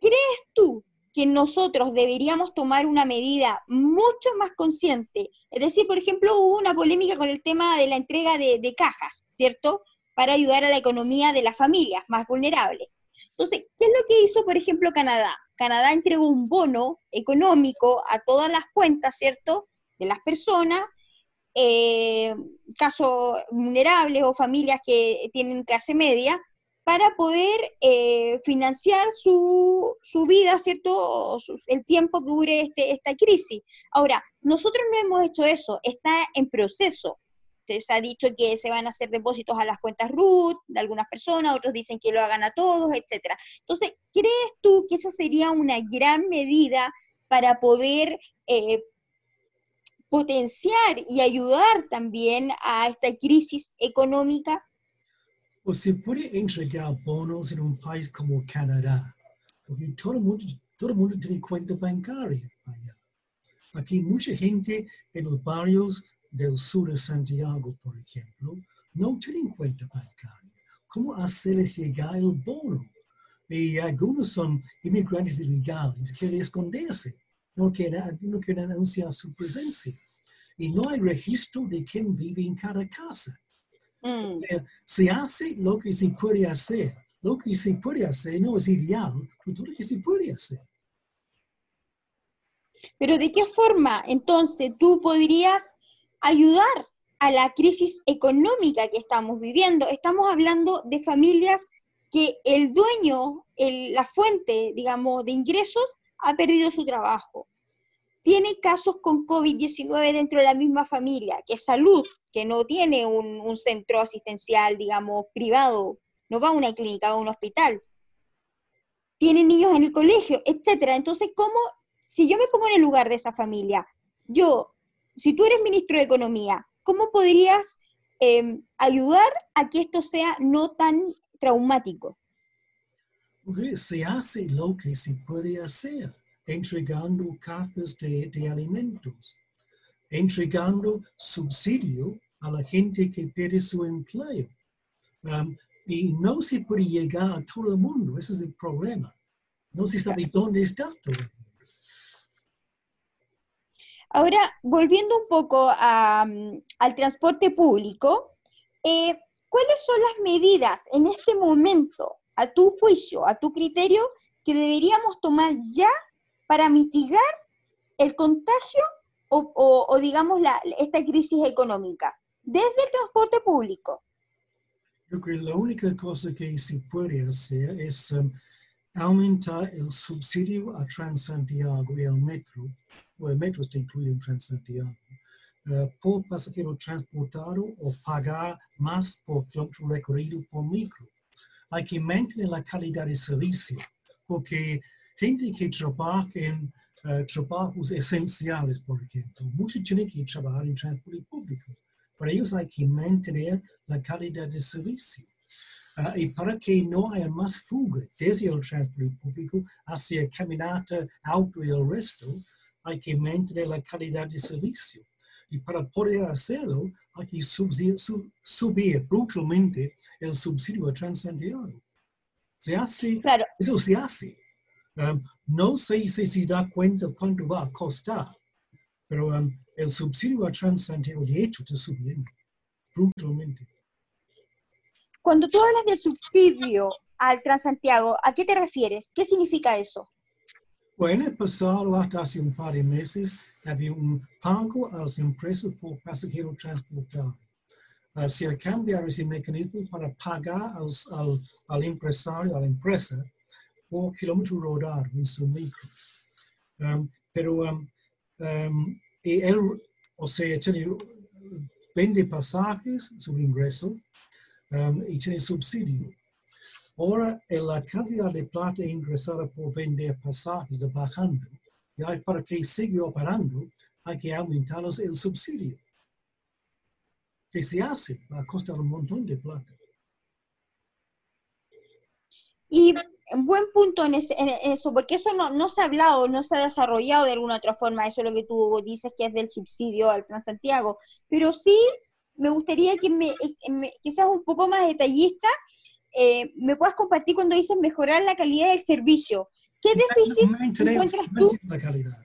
¿crees tú que nosotros deberíamos tomar una medida mucho más consciente? Es decir, por ejemplo, hubo una polémica con el tema de la entrega de, de cajas, ¿cierto? Para ayudar a la economía de las familias más vulnerables. Entonces, ¿qué es lo que hizo, por ejemplo, Canadá? Canadá entregó un bono económico a todas las cuentas, ¿cierto? De las personas, eh, casos vulnerables o familias que tienen clase media, para poder eh, financiar su, su, vida, ¿cierto? Su, el tiempo que dure este, esta crisis. Ahora, nosotros no hemos hecho eso, está en proceso. Se ha dicho que se van a hacer depósitos a las cuentas RUT de algunas personas, otros dicen que lo hagan a todos, etcétera. Entonces, ¿crees tú que esa sería una gran medida para poder eh, potenciar y ayudar también a esta crisis económica? O se puede entregar bonos en un país como Canadá, porque todo el mundo, todo el mundo tiene cuenta bancaria allá. Aquí mucha gente en los barrios del sur de Santiago, por ejemplo, no tienen cuenta bancaria. ¿Cómo hacerles llegar el bono? Y algunos son inmigrantes ilegales, quieren esconderse, no quieren, no quieren anunciar su presencia. Y no hay registro de quién vive en cada casa. Mm. Eh, se hace lo que se puede hacer. Lo que se puede hacer no es ideal, pero todo lo que se puede hacer. Pero ¿de qué forma entonces tú podrías ayudar a la crisis económica que estamos viviendo? Estamos hablando de familias que el dueño, la fuente, digamos, de ingresos ha perdido su trabajo. Tiene casos con COVID-19 dentro de la misma familia, que es salud, que no tiene un, un, centro asistencial, digamos, privado, no va a una clínica, va a un hospital. Tiene niños en el colegio, etcétera. Entonces, ¿cómo, si yo me pongo en el lugar de esa familia, yo, si tú eres ministro de Economía, ¿cómo podrías eh, ayudar a que esto sea no tan traumático? Porque se hace lo que se puede hacer, entregando cajas de, de alimentos entregando subsidio a la gente que pierde su empleo. Um, y no se puede llegar a todo el mundo, ese es el problema. No se sabe dónde está todo el mundo. Ahora, volviendo un poco um, al transporte público, eh, ¿cuáles son las medidas en este momento, a tu juicio, a tu criterio, que deberíamos tomar ya para mitigar el contagio o digamos, la, esta crisis económica, desde el transporte público? Yo creo que la única cosa que se puede hacer es um, aumentar el subsidio a Transantiago y al metro, o el metro está incluido en Transantiago, uh, por pasajero transportado o pagar más por kilómetro recorrido por micro. Hay que mantener la calidad de servicio, porque gente que trabaja en uh, trabajos esenciales, por ejemplo, muchos tienen que trabajar en transporte público. Para ellos hay que mantener la calidad de servicio. Uh, y para que no haya más fuga desde el transporte público hacia caminata, auto y el resto, hay que mantener la calidad de servicio. Y para poder hacerlo, hay que subir, sub, subir brutalmente el subsidio a Transantiago. Se hace, Claro, eso se hace. Um, no sé si se da cuenta cuánto va a costar, pero um, el subsidio a Transantiago de hecho está subiendo brutalmente. cuando tú hablas del subsidio al Transantiago, ¿a qué te refieres? ¿Qué significa eso? Bueno, pasado, hasta hace un par de meses, había un pago a las empresas por pasajero transportado. Uh, se cambiar ese mecanismo para pagar al, al, al, empresario, a la empresa, por kilómetro rodado en su micro. Um, pero um, um, y él, o sea, tiene, vende pasajes, su ingreso, y tiene subsidio. Ahora, la cantidad de plata ingresada por vender pasajes está bajando. Y hay, para que siga operando, hay que aumentar el subsidio. ¿Qué se hace? Va a costar un montón de plata. Y buen punto en, en eso, porque eso no, se ha hablado, no se ha desarrollado de alguna otra forma, eso es lo que tú dices que es del subsidio al Transantiago, pero sí me gustaría que, me, me que seas un poco más detallista eh, me puedas compartir cuando dices mejorar la calidad del servicio. ¿Qué déficit encuentras tú? La calidad.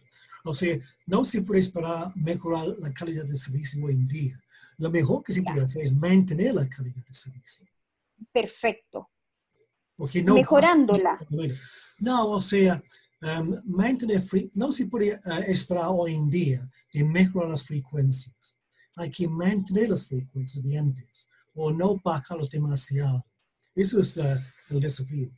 O sea, no se puede esperar mejorar la calidad del servicio hoy en día. Lo mejor que se puede hacer es mantener la calidad del servicio. Perfecto. No, Mejorándola. No, o sea, um, mantener, no se puede uh, esperar hoy en día de mejorar las frecuencias. Hay que mantener las frecuencias de antes o no bajarlos demasiado. Eso es uh, el desafío.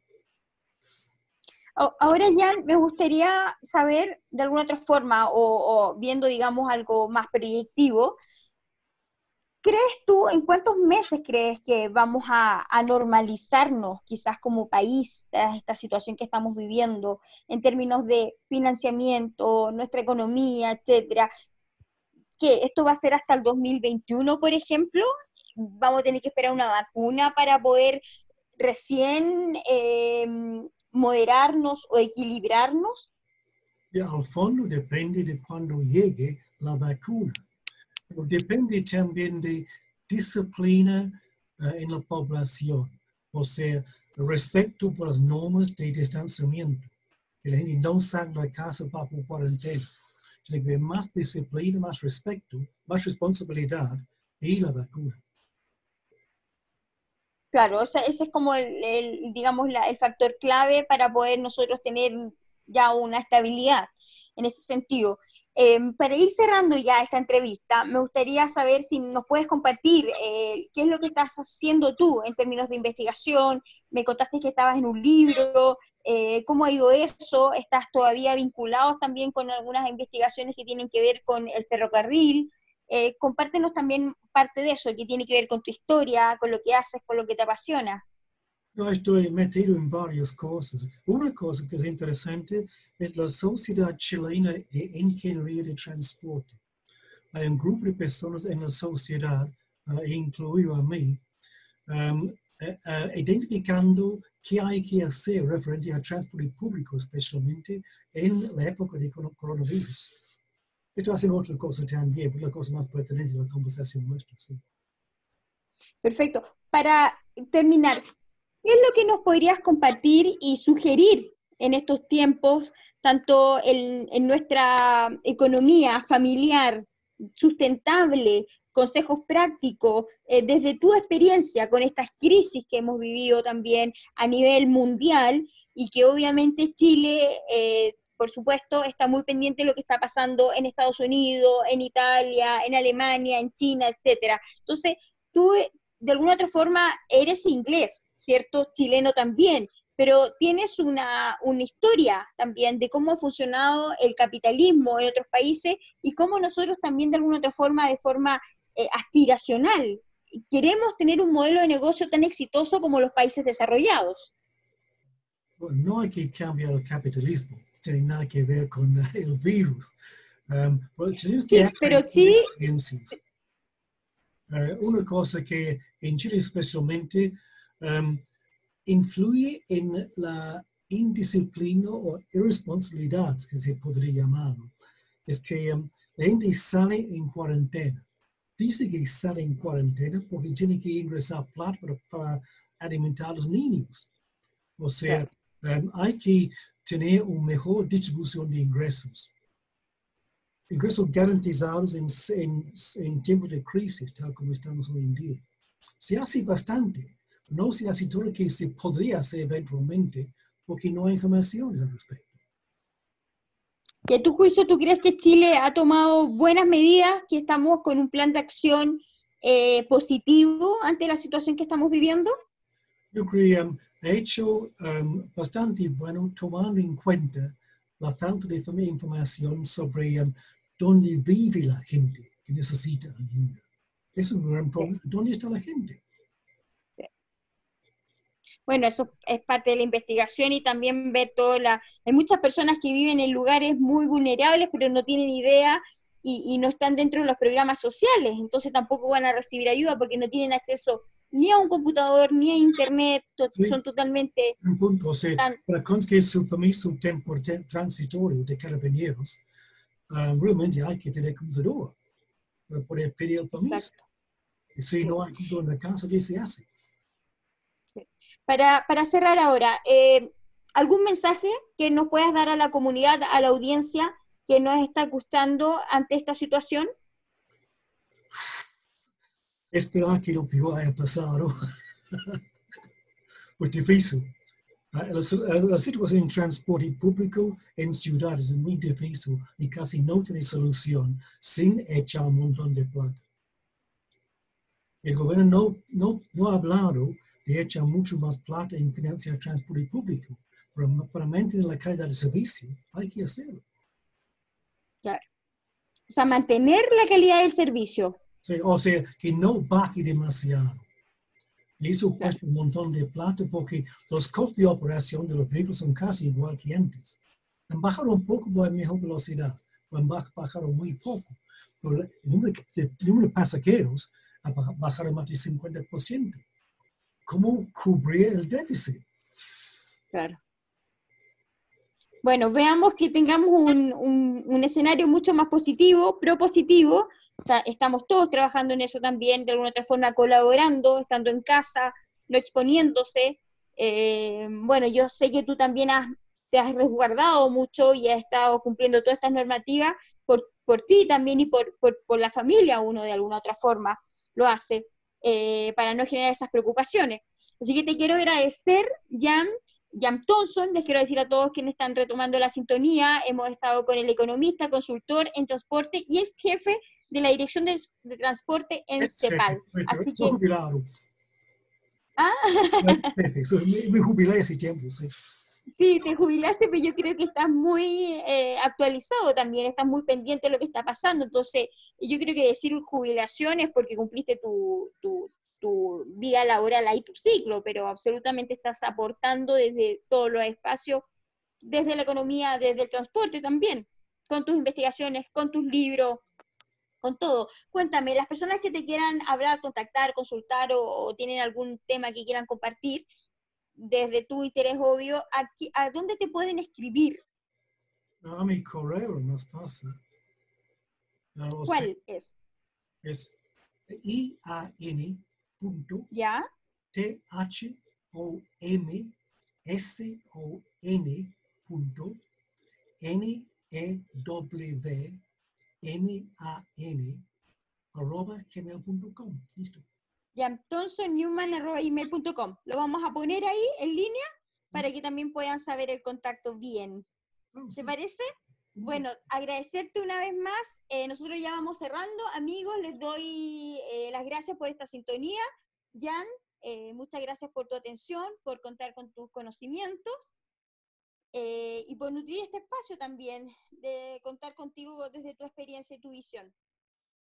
Ahora, Jan, me gustaría saber de alguna otra forma, o, o, viendo, digamos, algo más proyectivo, ¿crees tú, en cuántos meses crees que vamos a, a normalizarnos, quizás como país, esta situación que estamos viviendo, en términos de financiamiento, nuestra economía, etcétera? ¿Que esto va a ser hasta el 2021, por ejemplo? ¿Vamos a tener que esperar una vacuna para poder recién eh, moderarnos o equilibrarnos? Y al fondo depende de cuando llegue la vacuna. Pero depende también de disciplina uh, en la población, o sea, respeto por las normas de distanciamiento. Que la gente no salga de casa bajo cuarentena. Tiene que haber más disciplina, más respeto, más responsabilidad y la vacuna. Claro, ese es como el, digamos, la, el factor clave para poder nosotros tener ya una estabilidad en ese sentido. Eh, para ir cerrando ya esta entrevista, me gustaría saber si nos puedes compartir eh, qué es lo que estás haciendo tú en términos de investigación. Me contaste que estabas en un libro, eh, cómo ha ido eso, estás todavía vinculado también con algunas investigaciones que tienen que ver con el ferrocarril. Eh, compártenos también parte de eso, que tiene que ver con tu historia, con lo que haces, con lo que te apasiona. Yo estoy metido en varias cosas. Una cosa que es interesante es la Sociedad Chilena de Ingeniería de Transporte. Hay un grupo de personas en la sociedad, uh, incluido a mí, um, uh, identificando qué hay que hacer referente al transporte público, especialmente en la época de coronavirus. Esto hace otra cosa también, cosa más pertinente de la conversación. Perfecto. Para terminar, ¿qué es lo que nos podrías compartir y sugerir en estos tiempos, tanto en, en nuestra economía familiar sustentable, consejos prácticos, eh, desde tu experiencia con estas crisis que hemos vivido también a nivel mundial y que obviamente Chile eh, por supuesto, está muy pendiente de lo que está pasando en Estados Unidos, en Italia, en Alemania, en China, etcétera. Entonces, tú de alguna otra forma eres inglés, ¿cierto? Chileno también. pero tienes una, una historia también de cómo ha funcionado el capitalismo en otros países y cómo nosotros también de alguna otra forma, de forma eh, aspiracional, queremos tener un modelo de negocio tan exitoso como los países desarrollados. No hay que cambiar el capitalismo, tiene nada que ver con el virus. Um, tenemos que sí, pero sí. Uh, una cosa que en Chile especialmente um, influye en la indisciplina o irresponsabilidad, que se podría llamar, es que um, la gente sale en cuarentena. Dice que sale en cuarentena porque tiene que ingresar plata para, para alimentar a los niños. O sea, um, hay que tener una mejor distribución de ingresos. Ingresos garantizados en, en, en tiempos de crisis, tal como estamos hoy en día. Se hace bastante, no se hace todo lo que se podría hacer eventualmente porque no hay información al respecto. ¿Y a tu juicio tú crees que Chile ha tomado buenas medidas, que estamos con un plan de acción eh, positivo ante la situación que estamos viviendo? Yo creo que ha hecho um, bastante bueno tomando en cuenta la falta de información sobre um, dónde vive la gente que necesita ayuda. Es un gran problema. ¿Dónde está la gente? bueno, eso es parte de la investigación y también ver todo la... Hay muchas personas que viven en lugares muy vulnerables, pero no tienen idea y, no están dentro de los programas sociales, entonces tampoco van a recibir ayuda porque no tienen acceso ni a un computador, ni a internet, son totalmente... Un punto, o sea, para conseguir su permiso transitorio de carabineros, ah, realmente hay que tener computador para poder pedir el permiso. Y si no hay computador en la casa, ¿qué se hace? Para, para cerrar ahora, eh, ¿algún mensaje que nos puedas dar a la comunidad, a la audiencia que nos está gustando ante esta situación? Esperar que lo peor haya pasado. Muy difícil. Ah, la, situación en transporte público en ciudades es muy difícil y casi no tiene solución sin echar un montón de plata. El gobierno no, no, no ha hablado de echar mucho más plata en financiar transporte público. Pero para mantener la calidad del servicio hay que hacerlo. Claro. O sea, mantener la calidad del servicio. Sí, o sea, que no baje demasiado. Y eso cuesta un montón de plata porque los costos de operación de los vehículos son casi igual que antes. Han bajado un poco por mejor velocidad, han bajado muy poco. Pero el número de, el número de pasajeros ha bajado más del 50% cómo cubrir el déficit. Claro. Bueno, veamos que tengamos un, escenario mucho más positivo, propositivo. O sea, estamos todos trabajando en eso también, de alguna otra forma colaborando, estando en casa, no exponiéndose. Eh, bueno, yo sé que tú también te has resguardado mucho y has estado cumpliendo todas estas normativas por, por ti también y por, por la familia, uno de alguna otra forma lo hace. Eh, para no generar esas preocupaciones. Así que te quiero agradecer, Jan, Jan Thompson, les quiero decir a todos quienes están retomando la sintonía, hemos estado con el economista, consultor en transporte y es jefe de la Dirección de, Transporte en CEPAL. Así que... Ah. Me, jubilé hace tiempo, sí. Sí, te jubilaste, pero yo creo que estás muy eh, actualizado también, estás muy pendiente de lo que está pasando. Entonces, yo creo que decir jubilación es porque cumpliste tu, tu, tu vida laboral ahí, tu ciclo, pero absolutamente estás aportando desde todos los espacios, desde la economía, desde el transporte también, con tus investigaciones, con tus libros, con todo. Cuéntame, las personas que te quieran hablar, contactar, consultar o tienen algún tema que quieran compartir, desde tu interés obvio, aquí, ¿a dónde te pueden escribir? A mi correo, más fácil. ¿Cuál es? Es ian punto ¿Ya? t h o m s o n punto n e w m a n arroba gmail.com. Listo jamtonsonnewman.com. Lo vamos a poner ahí en línea para que también puedan saber el contacto bien. ¿Se parece? Bueno, agradecerte una vez más. Eh, nosotros ya vamos cerrando. Amigos, les doy eh, las gracias por esta sintonía. Jan, Eh, muchas gracias por tu atención, por contar con tus conocimientos eh, y por nutrir este espacio también, de contar contigo desde tu experiencia y tu visión.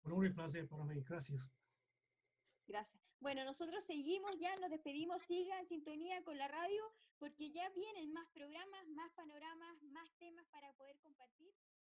Un y placer para mí, gracias. Gracias. Bueno, nosotros seguimos ya, nos despedimos, sigan en sintonía con la radio, porque ya vienen más programas, más panoramas, más temas para poder compartir.